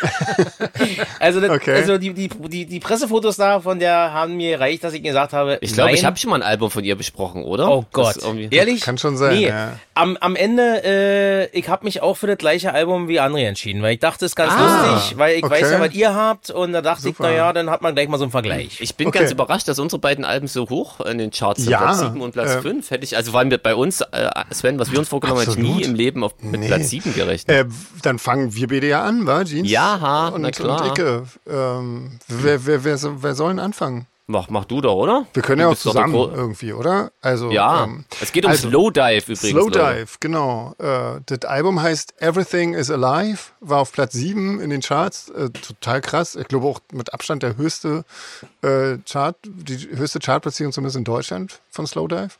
also, das, Okay. also die, die, die, die Pressefotos da von der haben mir gereicht, dass ich gesagt habe, Ich glaube, ich habe schon mal ein Album von ihr besprochen, oder? Oh Gott, ehrlich? Kann schon sein, Nee, ja. am, am Ende, äh, ich habe mich auch für das gleiche Album wie André entschieden, weil ich dachte, es ist ganz Ah, lustig, weil ich okay. weiß ja, was ihr habt und da dachte Super. ich, naja, dann hat man gleich mal so einen Vergleich. Ich bin Okay. ganz überrascht, dass unsere beiden Alben so hoch in den Charts sind. Ja, Platz 7 und Platz äh, 5. Hätte ich, also waren wir bei uns, äh, Sven, was wir uns vorgenommen haben, hätte ich nie im Leben auf, mit Nee. Platz 7 gerechnet. Äh, dann fangen wir beide ja an, wa, Jeans? Ja, ha, und, na klar. Und Icke. Ähm, wer, wer, wer, wer soll denn anfangen? Mach, mach du doch, oder? Wir können Du ja auch zusammen irgendwie, oder? Also, Ja, ähm, es geht um also, Slowdive übrigens. Slow Leute. Dive, genau. Äh, das Album heißt Everything is Alive, war auf Platz 7 in den Charts. Äh, total krass. Ich glaube auch mit Abstand der höchste äh, Chart, die höchste Chartplatzierung zumindest in Deutschland von Slow Dive.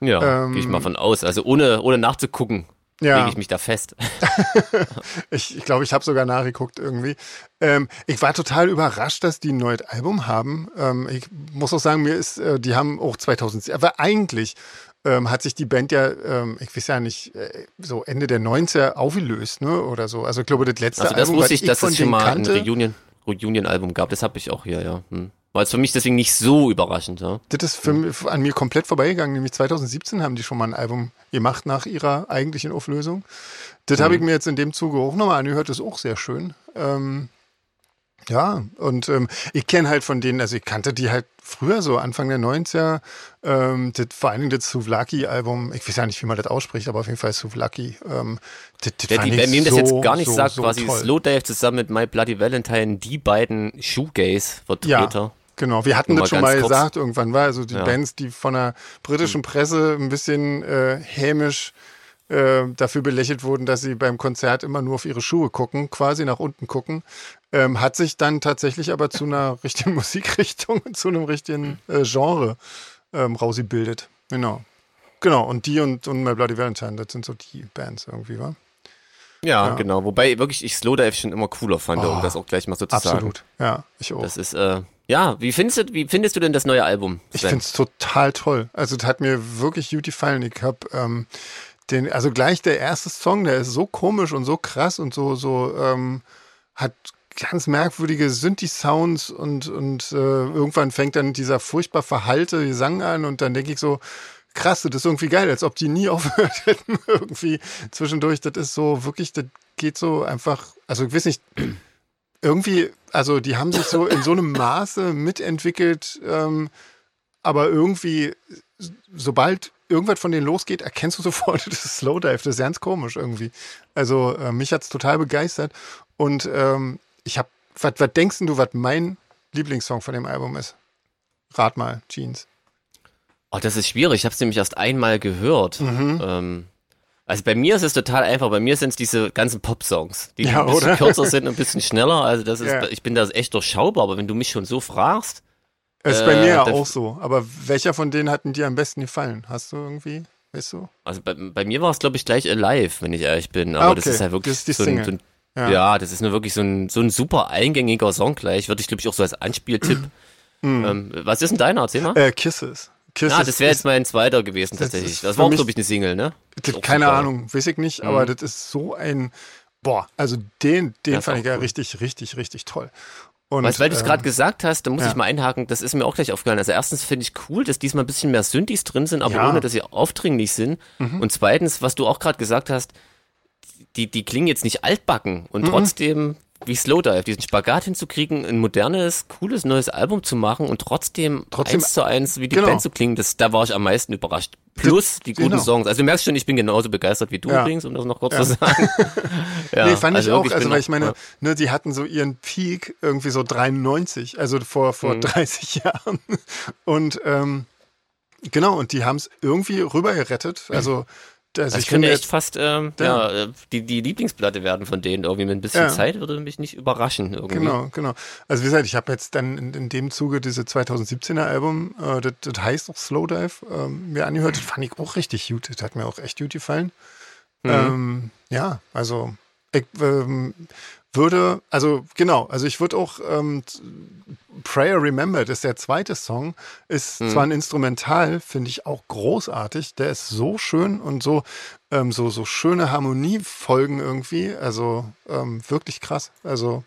Ja, Ähm, gehe ich mal von aus. Also ohne, ohne nachzugucken, Ja. lege ich mich da fest. Ich ich, glaube, ich habe sogar nachgeguckt irgendwie. Ähm, ich war total überrascht, dass die ein neues Album haben. Ähm, ich muss auch sagen, mir ist, äh, die haben auch 2000, aber eigentlich ähm, hat sich die Band ja, ähm, ich weiß ja nicht, äh, so Ende der 90er aufgelöst, ne, oder so. Also ich glaube, das letzte Also das Album, wusste ich, dass von es schon mal ein kannte, Reunion, Reunion-Album gab. Das habe ich auch hier, ja. Hm. War jetzt für mich deswegen nicht so überraschend, ja. Das ist für, mich- an mir komplett vorbeigegangen. Nämlich 2017 haben die schon mal ein Album gemacht nach ihrer eigentlichen Auflösung. Das habe ich Mhm. mir jetzt in dem Zuge auch nochmal angehört. Das ist auch sehr schön. Ähm, ja, und ähm, ich kenne halt von denen, also ich kannte die halt früher so, Anfang der 90er. Ähm, das, vor allen Dingen das Souvlaki-Album, ich weiß ja nicht, wie man das ausspricht, aber auf jeden Fall Souvlaki. Ähm, das, das Wer, die, wer mir das so, jetzt gar nicht so, sagt, so quasi toll. Slowdive zusammen mit My Bloody Valentine, die beiden Ja, Shoegaze-Vertreter. Genau. Wir hatten das schon mal kurz. gesagt irgendwann, war also die Ja. Bands, die von der britischen Presse ein bisschen äh, hämisch äh, dafür belächelt wurden, dass sie beim Konzert immer nur auf ihre Schuhe gucken, quasi nach unten gucken, ähm, hat sich dann tatsächlich aber zu einer richtigen Musikrichtung und zu einem richtigen äh, Genre ähm, rausgebildet. Genau. Genau, und die und, und My Bloody Valentine, das sind so die Bands irgendwie, wa? Ja, Ja. genau. Wobei wirklich ich Slowdive schon immer cooler fand, um Oh, das auch gleich mal so zu sagen. Absolut. Ja, ich auch. Das ist, äh, ja, wie findest du, wie findest du denn das neue Album? Ich Sven? finde es total toll. Also das hat mir wirklich gut gefallen. Ich habe ähm, den, also gleich der erste Song, der ist so komisch und so krass und so, so ähm, hat ganz merkwürdige Synthi-Sounds und, und äh, irgendwann fängt dann dieser furchtbar verhalte Gesang an und dann denke ich so, krass, das ist irgendwie geil, als ob die nie aufgehört hätten irgendwie zwischendurch. Das ist so wirklich, das geht so einfach, also ich weiß nicht, irgendwie, also die haben sich so in so einem Maße mitentwickelt, ähm, aber irgendwie, sobald irgendwas von denen losgeht, erkennst du sofort, das ist Slowdive, das ist ganz komisch irgendwie. Also äh, mich hat's total begeistert und ähm, ich habe, was denkst du, was mein Lieblingssong von dem Album ist? Rat mal, Jeans. Oh, das ist schwierig. Ich habe es nämlich erst einmal gehört. Mhm. Ähm, also bei mir ist es total einfach. Bei mir sind es diese ganzen Pop-Songs, die Ja, ein bisschen oder? kürzer sind und ein bisschen schneller. Also das ist, Ja. ich bin da echt durchschaubar. Aber wenn du mich schon so fragst, Ist bei Äh, mir ja der- auch so. Aber welcher von denen hat denn dir am besten gefallen? Hast du irgendwie, weißt du? also bei, bei mir war es glaube ich gleich Alive, wenn ich ehrlich bin. Aber Ah, das okay. ist halt wirklich Das ist so, ein, so ein Ja. ja. das ist nur wirklich so ein so ein super eingängiger Song gleich. Würde ich glaube ich auch so als Anspieltipp. ähm, was ist denn deiner? Mhm. Äh, Kisses. Kisses. Ah, das wäre jetzt mein zweiter gewesen das tatsächlich. Das war auch, glaube ich, eine Single, ne? Keine super. Ahnung, weiß ich nicht, aber das ist so ein, boah, also den, den fand ich ja cool. richtig, richtig, richtig toll. Und, Weißt, weil du es ähm, gerade gesagt hast, da muss ja. ich mal einhaken, das ist mir auch gleich aufgefallen. Also erstens finde ich cool, dass diesmal ein bisschen mehr Synthes drin sind, aber Ja. Mhm. ohne, dass sie aufdringlich sind. Und zweitens, was du auch gerade gesagt hast, die, die klingen jetzt nicht altbacken Mhm. und trotzdem wie Slowdive, diesen Spagat hinzukriegen, ein modernes, cooles, neues Album zu machen und trotzdem, Trotzdem- eins zu eins wie die Genau. Band zu klingen, das, da war ich am meisten überrascht. Plus die guten genau. Songs. Also du merkst schon, ich bin genauso begeistert wie du Ja. übrigens, um das noch kurz zu sagen. ja, nee, fand ich auch, wirklich, also bin weil ich meine, ja. ne, die hatten so ihren Peak irgendwie so 93, also vor, Mhm. vor 30 Jahren. Und ähm, genau, und die haben es irgendwie rübergerettet. Also, also Also ich ich könnte echt fast ähm, Ja. ja. äh, die, die Lieblingsplatte werden von denen irgendwie mit ein bisschen Ja. Zeit würde mich nicht überraschen irgendwie. Genau, genau. Also wie gesagt, ich habe jetzt dann in, in dem Zuge diese 2017er Album, äh, das, das heißt auch Slowdive, ähm, mir angehört. Das fand ich auch richtig gut. Das hat mir auch echt gut gefallen. Mhm. Ähm, ja, also ich ähm, würde, also genau, also ich würde auch ähm, Prayer Remembered ist der zweite Song, ist Mhm. zwar ein Instrumental, finde ich auch großartig. Der ist so schön und so, ähm, so, so schöne Harmoniefolgen irgendwie. Also ähm, wirklich krass. Also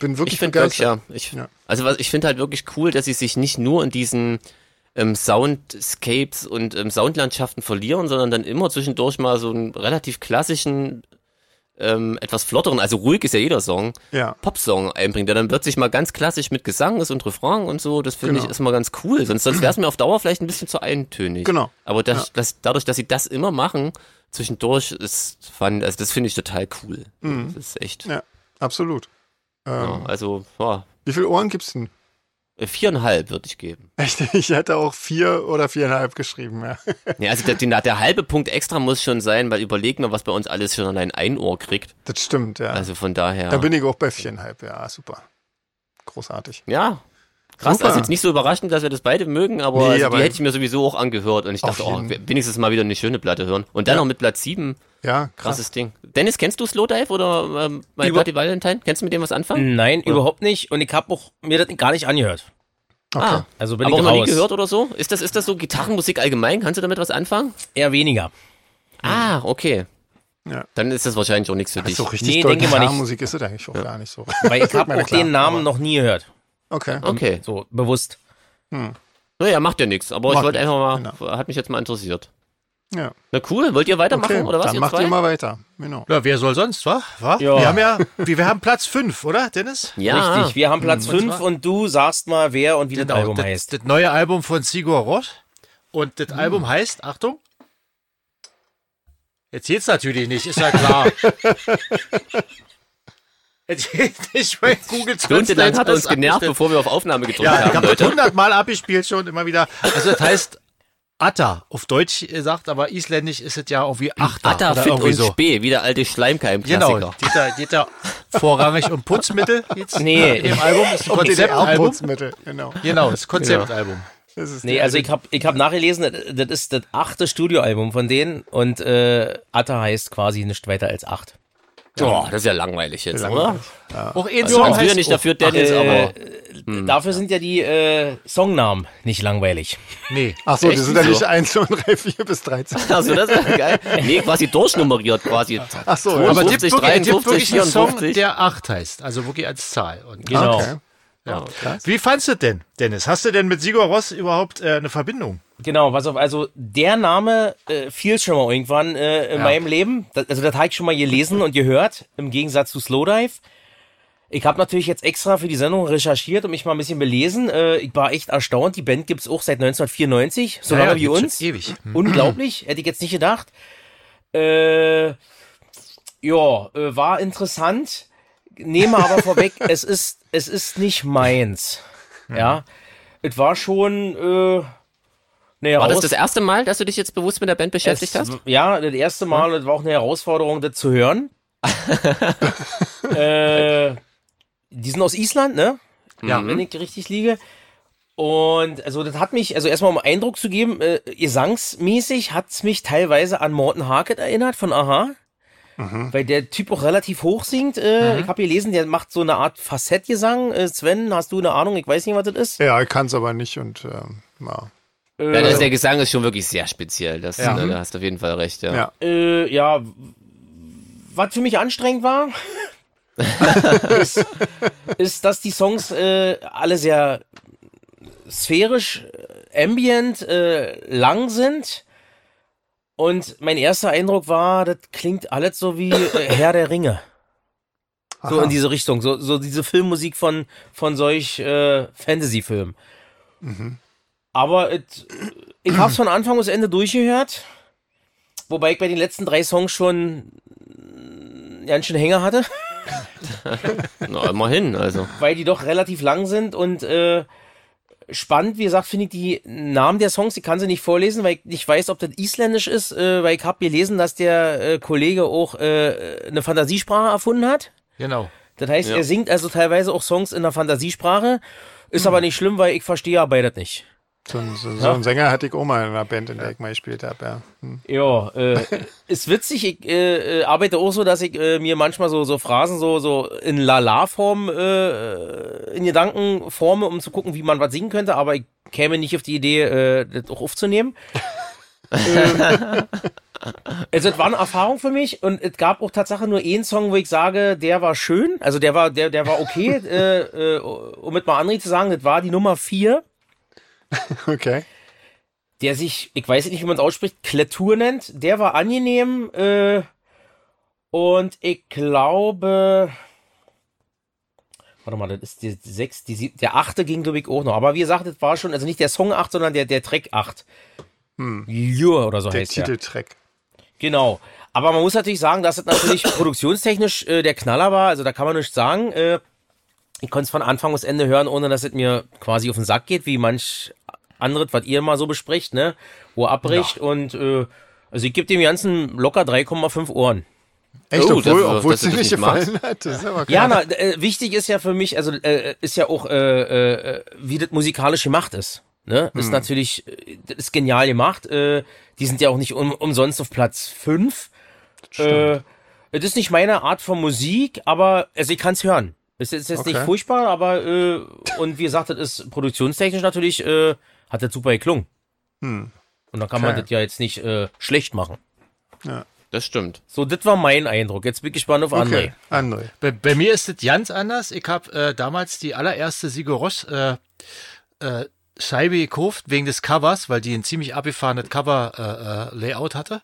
bin wirklich Ich finde wirklich, ja. Ich, Ja. Also was ich finde halt wirklich cool, dass sie sich nicht nur in diesen ähm, Soundscapes und ähm, Soundlandschaften verlieren, sondern dann immer zwischendurch mal so einen relativ klassischen, ähm, etwas flotteren, also ruhig ist ja jeder Song, Ja. Popsong einbringt, der dann plötzlich mal ganz klassisch mit Gesang ist und Refrain und so. Das finde Genau. ich ist mal ganz cool. Sonst, sonst wäre es mir auf Dauer vielleicht ein bisschen zu eintönig. Genau. Aber das, das, dadurch, dass sie das immer machen, zwischendurch ist fand, also das finde ich total cool. Das ist echt. Mhm. Ja, absolut. Ähm, Ja, also, ja, Wie viele Ohren gibt's denn? Äh, viereinhalb würde ich geben. Echt, ich hätte auch vier oder viereinhalb geschrieben, ja. Ja, also der, der, der halbe Punkt extra muss schon sein, weil überleg mal, was bei uns alles schon allein ein Ohr kriegt. Das stimmt, ja. Also von daher. Da bin ich auch bei viereinhalb, ja, super. Großartig. ja. Krass, Super. also jetzt nicht so überraschend, dass wir das beide mögen, aber, Nee, also aber- die hätte ich mir sowieso auch angehört und ich dachte, oh, wenigstens mal wieder eine schöne Platte hören. Und dann Ja. noch mit Platz 7, Ja, krass. krasses Ding. Dennis, kennst du Slowdive oder ähm, My Über- Bloody Valentine? Kennst du mit dem was anfangen? Nein, überhaupt nicht. Und ich habe auch mir das gar nicht angehört. Ah, Also bin aber auch ich noch nie raus. gehört oder so? Ist das, ist das so Gitarrenmusik allgemein? Kannst du damit was anfangen? Eher weniger. Ah, okay. Ja. Dann ist das wahrscheinlich auch nichts für Das dich. ist so richtig Nee, denke mal nicht. Gitarrenmusik ist es eigentlich auch gar nicht so. Weil ich habe auch klar, den Namen noch nie gehört. Okay. Okay. So bewusst. Naja, macht ja nichts. Aber ich Macht wollte nix, einfach mal, hat mich jetzt mal interessiert. Ja. Na cool, wollt ihr weitermachen Okay, oder was? dann ihr macht zwei? ihr mal weiter. Genau. Ja, wer soll sonst, wa? wa? Ja. Wir haben ja, wir, wir haben Platz 5, oder, Dennis? ja, Richtig. Wir haben Platz Und 5 zwar- und du sagst mal, wer und wie das Album das, heißt. das neue Album von Sigur Roth. Und das Album heißt, Achtung. Jetzt geht's natürlich nicht, ist ja klar. Nicht, weil Google Stundenlang hat er uns das genervt, abgestellt. bevor wir auf Aufnahme gedrückt Ja, ich haben, habe das Leute. hundertmal abgespielt schon, immer wieder. Also das heißt Atta, auf Deutsch gesagt, aber isländisch ist es ja irgendwie Achter Atta, oder Fit irgendwie und so. Spee, wie der alte Schleimkeim-Klassiker. Genau, geht da, geht da vorrangig um Putzmittel jetzt Nee. in dem Album. Ist ein Und Konzeptalbum. DDR-Putzmittel, genau. Genau, das Konzeptalbum. Das ist Nee, also ich habe ich hab nachgelesen, das- das ist das achte Studioalbum von denen und äh, Atta heißt quasi nicht weiter als acht. Oh, das ist ja langweilig jetzt, oder? Auch ein Also Song ganz wieder heißt nicht dafür Dennis, Äh, aber Dafür sind ja die äh, Songnamen nicht langweilig. Nee. Ach so, die Echt sind ja so? nicht 1, 2, 3, 4 bis 13. also das ist ja geil. Nee, quasi durchnummeriert quasi. Ach so, ja. Aber es 50, gibt wirklich, 53, einen Song, 54. der 8 heißt. Also wirklich als Zahl. Und, Genau. Okay. ja. Wie fandst du denn, Dennis? Hast du denn mit Sigur Ross überhaupt äh, eine Verbindung? Genau, pass auf, also der Name äh, fiel schon mal irgendwann äh, in Ja. meinem Leben. Das, also das habe ich schon mal gelesen und gehört, im Gegensatz zu Slowdive. Ich habe natürlich jetzt extra für die Sendung recherchiert und mich mal ein bisschen belesen. Äh, ich war echt erstaunt. Die Band gibt's auch seit 1994, so lange wie uns. ewig. Hm. Unglaublich, hätte ich jetzt nicht gedacht. Äh, ja, äh, war interessant. Nehme aber vorweg, es ist, es ist nicht meins. Ja, es war schon äh, eine War das das erste Mal, dass du dich jetzt bewusst mit der Band beschäftigt es, hast? Ja, das erste Mal, das war auch eine Herausforderung, das zu hören. äh, die sind aus Island, ne? Ja. Wenn ich richtig liege. Und also das hat mich, also erstmal um Eindruck zu geben, äh, gesangsmäßig hat's mich teilweise an Morten Harket erinnert von Aha. Weil der Typ auch relativ hoch singt. Äh, Ich habe gelesen, der macht so eine Art Fassettgesang. Äh, Sven, hast du eine Ahnung? Ich weiß nicht, was das ist. Ja, ich kann es aber nicht und ähm, ja. Ja, das, der Gesang ist schon wirklich sehr speziell. Das, Ja. ne, da hast du auf jeden Fall recht, ja. Ja. Äh, ja, was für mich anstrengend war, ist, ist, dass die Songs äh, alle sehr sphärisch, äh, ambient, äh, lang sind. Und mein erster Eindruck war, das klingt alles so wie äh, Herr der Ringe. So Aha. in diese Richtung, so, so diese Filmmusik von, von solch äh, Fantasy-Filmen. Aber it, ich hab's von Anfang bis Ende durchgehört. Wobei ich bei den letzten drei Songs schon mm, ganz schön Hänger hatte, Na, immerhin, also. weil die doch relativ lang sind und äh, spannend, wie gesagt, finde ich die Namen der Songs, ich kann sie nicht vorlesen, weil ich nicht weiß, ob das isländisch ist, äh, weil ich habe gelesen, dass der äh, Kollege auch äh, eine Fantasiesprache erfunden hat. Genau. Das heißt, Ja. er singt also teilweise auch Songs in der Fantasiesprache. Ist aber nicht schlimm, weil ich verstehe ja beides nicht. So, ein- so, so einen Sänger hatte ich auch mal in einer Band, in der ich mal gespielt habe. Ja. Hm. Ja, äh, ist witzig. Ich äh, äh, arbeite auch so, dass ich äh, mir manchmal so so Phrasen so so in La-La-Form äh, in Gedanken forme, um zu gucken, wie man was singen könnte. Aber ich käme nicht auf die Idee, äh, das auch aufzunehmen. also es war eine Erfahrung für mich und es gab auch Tatsache nur einen Song, wo ich sage, der war schön, also der war der der war okay. äh, äh, um mit mal André zu sagen, das war die Nummer vier Okay. der sich, ich weiß nicht, wie man es ausspricht, Klettur nennt. Der war angenehm äh, und ich glaube, warte mal, das ist die sechs, die sieb, der achte ging glaube ich auch noch. Aber wie gesagt, das war schon, also nicht der Song 8, sondern der der Track 8. Hm. oder so Der heißt der. Titeltrack. Genau. Aber man muss natürlich sagen, dass es natürlich produktionstechnisch äh, der Knaller war. Also da kann man nichts sagen. Äh, ich konnte es von Anfang bis Ende hören, ohne dass es mir quasi auf den Sack geht, wie manch anderes, was ihr mal so bespricht, ne? Wo er abbricht. Und äh, also ich gebe dem Ganzen locker 3,5 Ohren. Echt, Oh, obwohl, dass- obwohl es dir das nicht gefallen hat. Das ist aber Ja, na, äh, wichtig ist ja für mich, also äh, ist ja auch, äh, äh, wie das musikalisch gemacht ist. Ne? Ist natürlich, äh, das ist genial gemacht. Äh, die sind ja auch nicht um, umsonst auf Platz 5. Äh, es ist nicht meine Art von Musik, aber also ich kann es hören. Es ist jetzt nicht Okay. furchtbar, aber äh, und wie gesagt, das ist produktionstechnisch natürlich, äh, hat das super geklungen. Und dann kann man Okay. das ja jetzt nicht äh, schlecht machen. Das stimmt. So, das war mein Eindruck. Jetzt bin ich gespannt auf André. Okay, André. Bei, bei mir ist es ganz anders. Ich habe äh, damals die allererste Sigur Ross äh, äh, Scheibe gekauft wegen des Covers, weil die ein ziemlich abgefahrenes Cover-Layout hatte.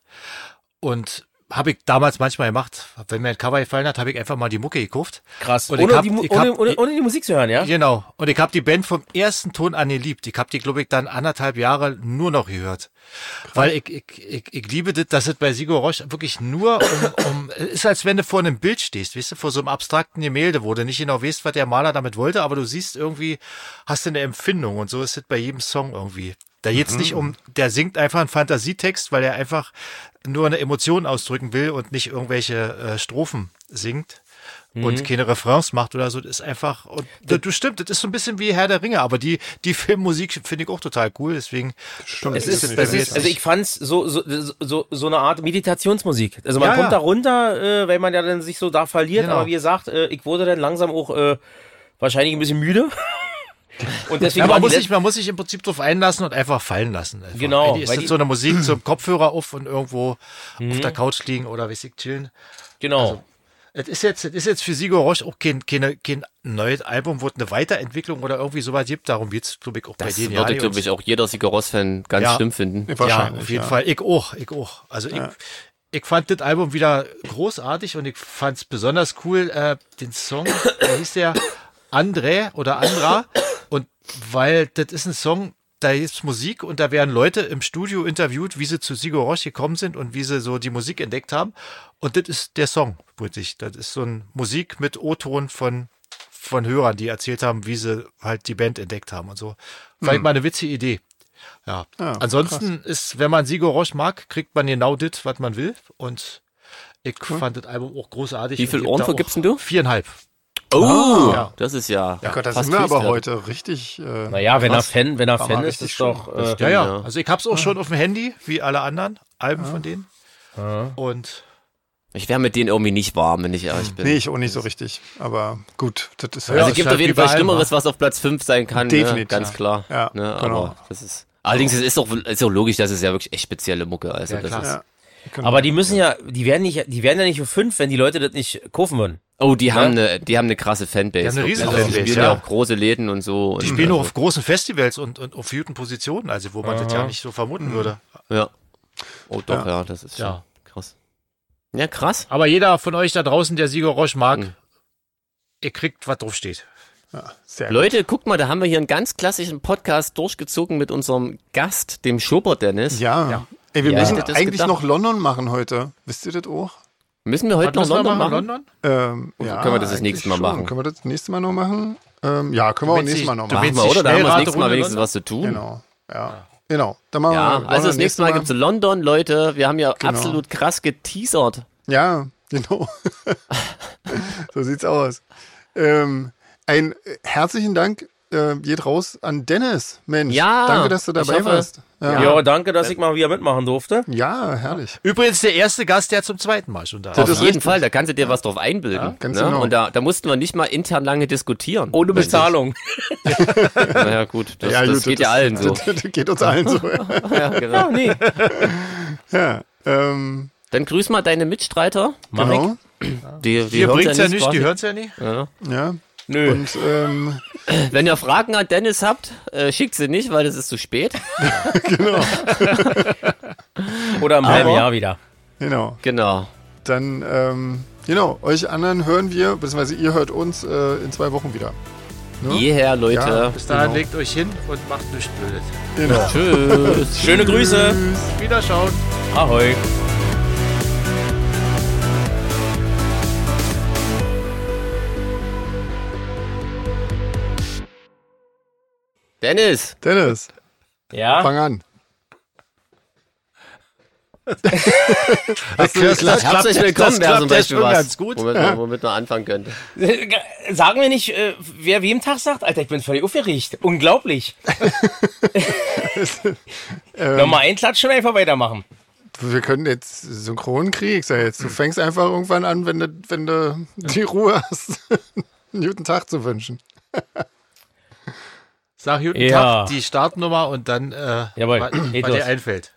Und habe ich damals manchmal gemacht, wenn mir ein Cover gefallen hat, habe ich einfach mal die Mucke gekauft. Krass. Und Ohne, hab- die, ich ohne, hab- ohne, ohne die Musik zu hören, ja? Genau. Und ich habe die Band vom ersten Ton an geliebt. Ich habe die, glaube ich, dann anderthalb Jahre nur noch gehört. Weil ich, ich, ich, ich liebe das, dass es bei Sigur Roche wirklich nur um, um, ist als wenn du vor einem Bild stehst, weißt du, vor so einem abstrakten Gemälde, wo du nicht genau weißt, was der Maler damit wollte, aber du siehst irgendwie, hast du eine Empfindung und so ist es bei jedem Song irgendwie. Da geht's nicht um, der singt einfach einen Fantasietext, weil er einfach nur eine Emotion ausdrücken will und nicht irgendwelche äh, Strophen singt und keine Refrains macht oder so. Das ist einfach, und das, du stimmt, das ist so ein bisschen wie Herr der Ringe, aber die, die Filmmusik finde ich auch total cool, deswegen. Stimmt. Es Das ist, es ich ist, also ich fand's so, so, so, so eine Art Meditationsmusik. Also man Ja, kommt ja. da runter, äh, weil man ja dann sich so da verliert, Genau. aber wie gesagt, äh, ich wurde dann langsam auch äh, wahrscheinlich ein bisschen müde. Und deswegen Ja, man, muss sich, man muss sich im Prinzip drauf einlassen und einfach fallen lassen. Einfach. Genau, Eigentlich ist weil das die- so eine Musik zum Kopfhörer auf und irgendwo auf der Couch liegen oder weiß ich, chillen. genau. Es ist jetzt, es ist jetzt für Sigur Roche auch kein, keine, kein neues Album, wo es eine Weiterentwicklung oder irgendwie sowas gibt. Darum wird's, glaube ich, auch bei Das denen. würde, ja, glaube ich, auch jeder Sigaros-Fan ganz Ja. schlimm finden. Ja, auf jeden ja. Fall. Ich auch, ich auch. Also ich, ich fand das Album wieder großartig und ich fand es besonders cool, äh, den Song, der hieß der André oder Andra. Und weil das ist ein Song, da ist Musik und da werden Leute im Studio interviewt, wie sie zu Sigur Roche gekommen sind und wie sie so die Musik entdeckt haben. Und das ist der Song, wirklich. Das ist so ein Musik mit O-Ton von, von Hörern, die erzählt haben, wie sie halt die Band entdeckt haben und so. Vielleicht mal eine witzige Idee. Ja. Ja, Ansonsten ist, wenn man Sigur Roche mag, kriegt man genau das, was man will. Und ich fand das Album auch großartig. Wie viel Ohren vergibst denn du? Viereinhalb. Oh, Ja. das ist ja. Ja Gott, da fast sind wir aber heute richtig. Äh, Naja, wenn er krass. Fan, wenn er Fan ist, ist doch. Äh, Ja, Stimmt, ja. ja. Also ich hab's auch schon auf dem Handy, wie alle anderen Alben von denen. Und Ich wäre mit denen irgendwie nicht warm, wenn ich ehrlich bin. Nee, ich auch nicht so richtig. Aber gut, das ist Ja, also das es gibt auf jeden Fall Schlimmeres, was auf Platz 5 sein kann. Definitiv, Ne? Ganz ja. klar. Ja, ne? genau. Aber das ist. Allerdings es ist auch, ist auch logisch, das ist ja wirklich echt spezielle Mucke. Also Ja, das klar. ist, Ja. Genau. aber die müssen ja, die werden nicht, die werden ja nicht für fünf, wenn die Leute das nicht kaufen würden. Oh, die haben eine, die haben eine krasse Fanbase. Die haben eine riesen also, Die Fanbase, spielen ja ja. auch große Läden und so. die und spielen auch also, auf großen Festivals und, und auf guten Positionen, also wo man das ja nicht so vermuten würde. Ja. Oh doch, ja, das ist schon Ja. krass. Ja, krass. Aber jeder von euch da draußen, der Sigur Roche mag, Mhm. ihr kriegt, was drauf steht. ja, sehr gut. Leute, guckt mal, da haben wir hier einen ganz klassischen Podcast durchgezogen mit unserem Gast, dem Schobert Dennis. Ja. Ey, wir Ja, müssen eigentlich gedacht. noch London machen heute. Wisst ihr das auch? Müssen wir heute Was noch wir London machen? London? Ähm, ja, können wir das das nächste Mal schon. machen? Können wir das nächste Mal noch machen? Ähm, ja, können wir auch nächstes Mal noch machen. Wir, die oder? Da haben wir das nächste Mal wenigstens London? was zu tun. Genau. Ja. Genau. Dann machen wir Ja, London also das nächste nächste Mal gibt's London, Leute. Wir haben ja Genau. absolut krass geteasert. Ja, genau. so sieht's aus. Ähm, ein äh, herzlichen Dank äh, geht raus an Dennis. Mensch, Ja, danke, dass du dabei warst. Ja, Ja. danke, dass ich mal wieder mitmachen durfte. ja, herrlich. Übrigens der erste Gast, der zum zweiten Mal schon da Das Auf ist jeden richtig. Fall, da kannst du dir was drauf einbilden. ganz ne? genau. Und da, da mussten wir nicht mal intern lange diskutieren. Ohne Bezahlung. Naja, gut, das, ja, das gut, geht ja allen so. Das, das geht uns allen so. ja, genau. nee. ja, ähm, Dann grüß mal deine Mitstreiter. Genau. Die, die Hier hören's bringt's ja nicht, die hören's ja nicht. Ja. Ja. Nö. Und ähm, Wenn ihr Fragen an Dennis habt, äh, schickt sie nicht, weil es ist zu spät. Oder im halben Jahr wieder. genau. Genau. Dann, ähm, genau, euch anderen hören wir, beziehungsweise ihr hört uns äh, in zwei Wochen wieder. Ne? Jeher, Leute. Ja. Bis dahin Genau. legt euch hin und macht nichts Blödes. Genau. Tschüss. Schöne Grüße. Wiederschauen. Ahoi. Dennis. Dennis, Ja. fang an. Das, Herzlich willkommen wäre zum Beispiel was, ganz gut. Womit, man, womit man anfangen könnte. Sagen wir nicht, äh, wer wem Tag sagt? Alter, ich bin völlig aufgeregt. Unglaublich. Nochmal einklatschen und einfach weitermachen. Wir können jetzt Synchronkrieg, sag jetzt. Du fängst einfach irgendwann an, wenn du, wenn du die Ruhe hast, einen guten Tag zu wünschen. Sag guten Ja. Tag, die Startnummer und dann, äh, Jawohl, was, was dir einfällt.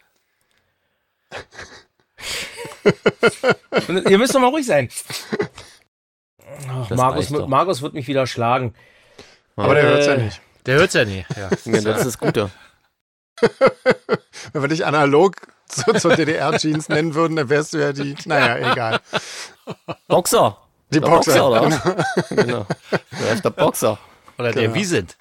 Und Ihr müsst doch mal ruhig sein. Ach, Markus. Markus wird mich wieder schlagen. Aber der Äh, hört's ja nicht. Der hört's ja nie. Ja. Ja, das ist das Gute. Wenn wir dich analog zu, zur DDR-Jeans nennen würden, dann wärst du ja die, naja, egal. Boxer. Die Der Boxer. oder? genau. Der ist der Boxer. Oder der Genau. Wie sind.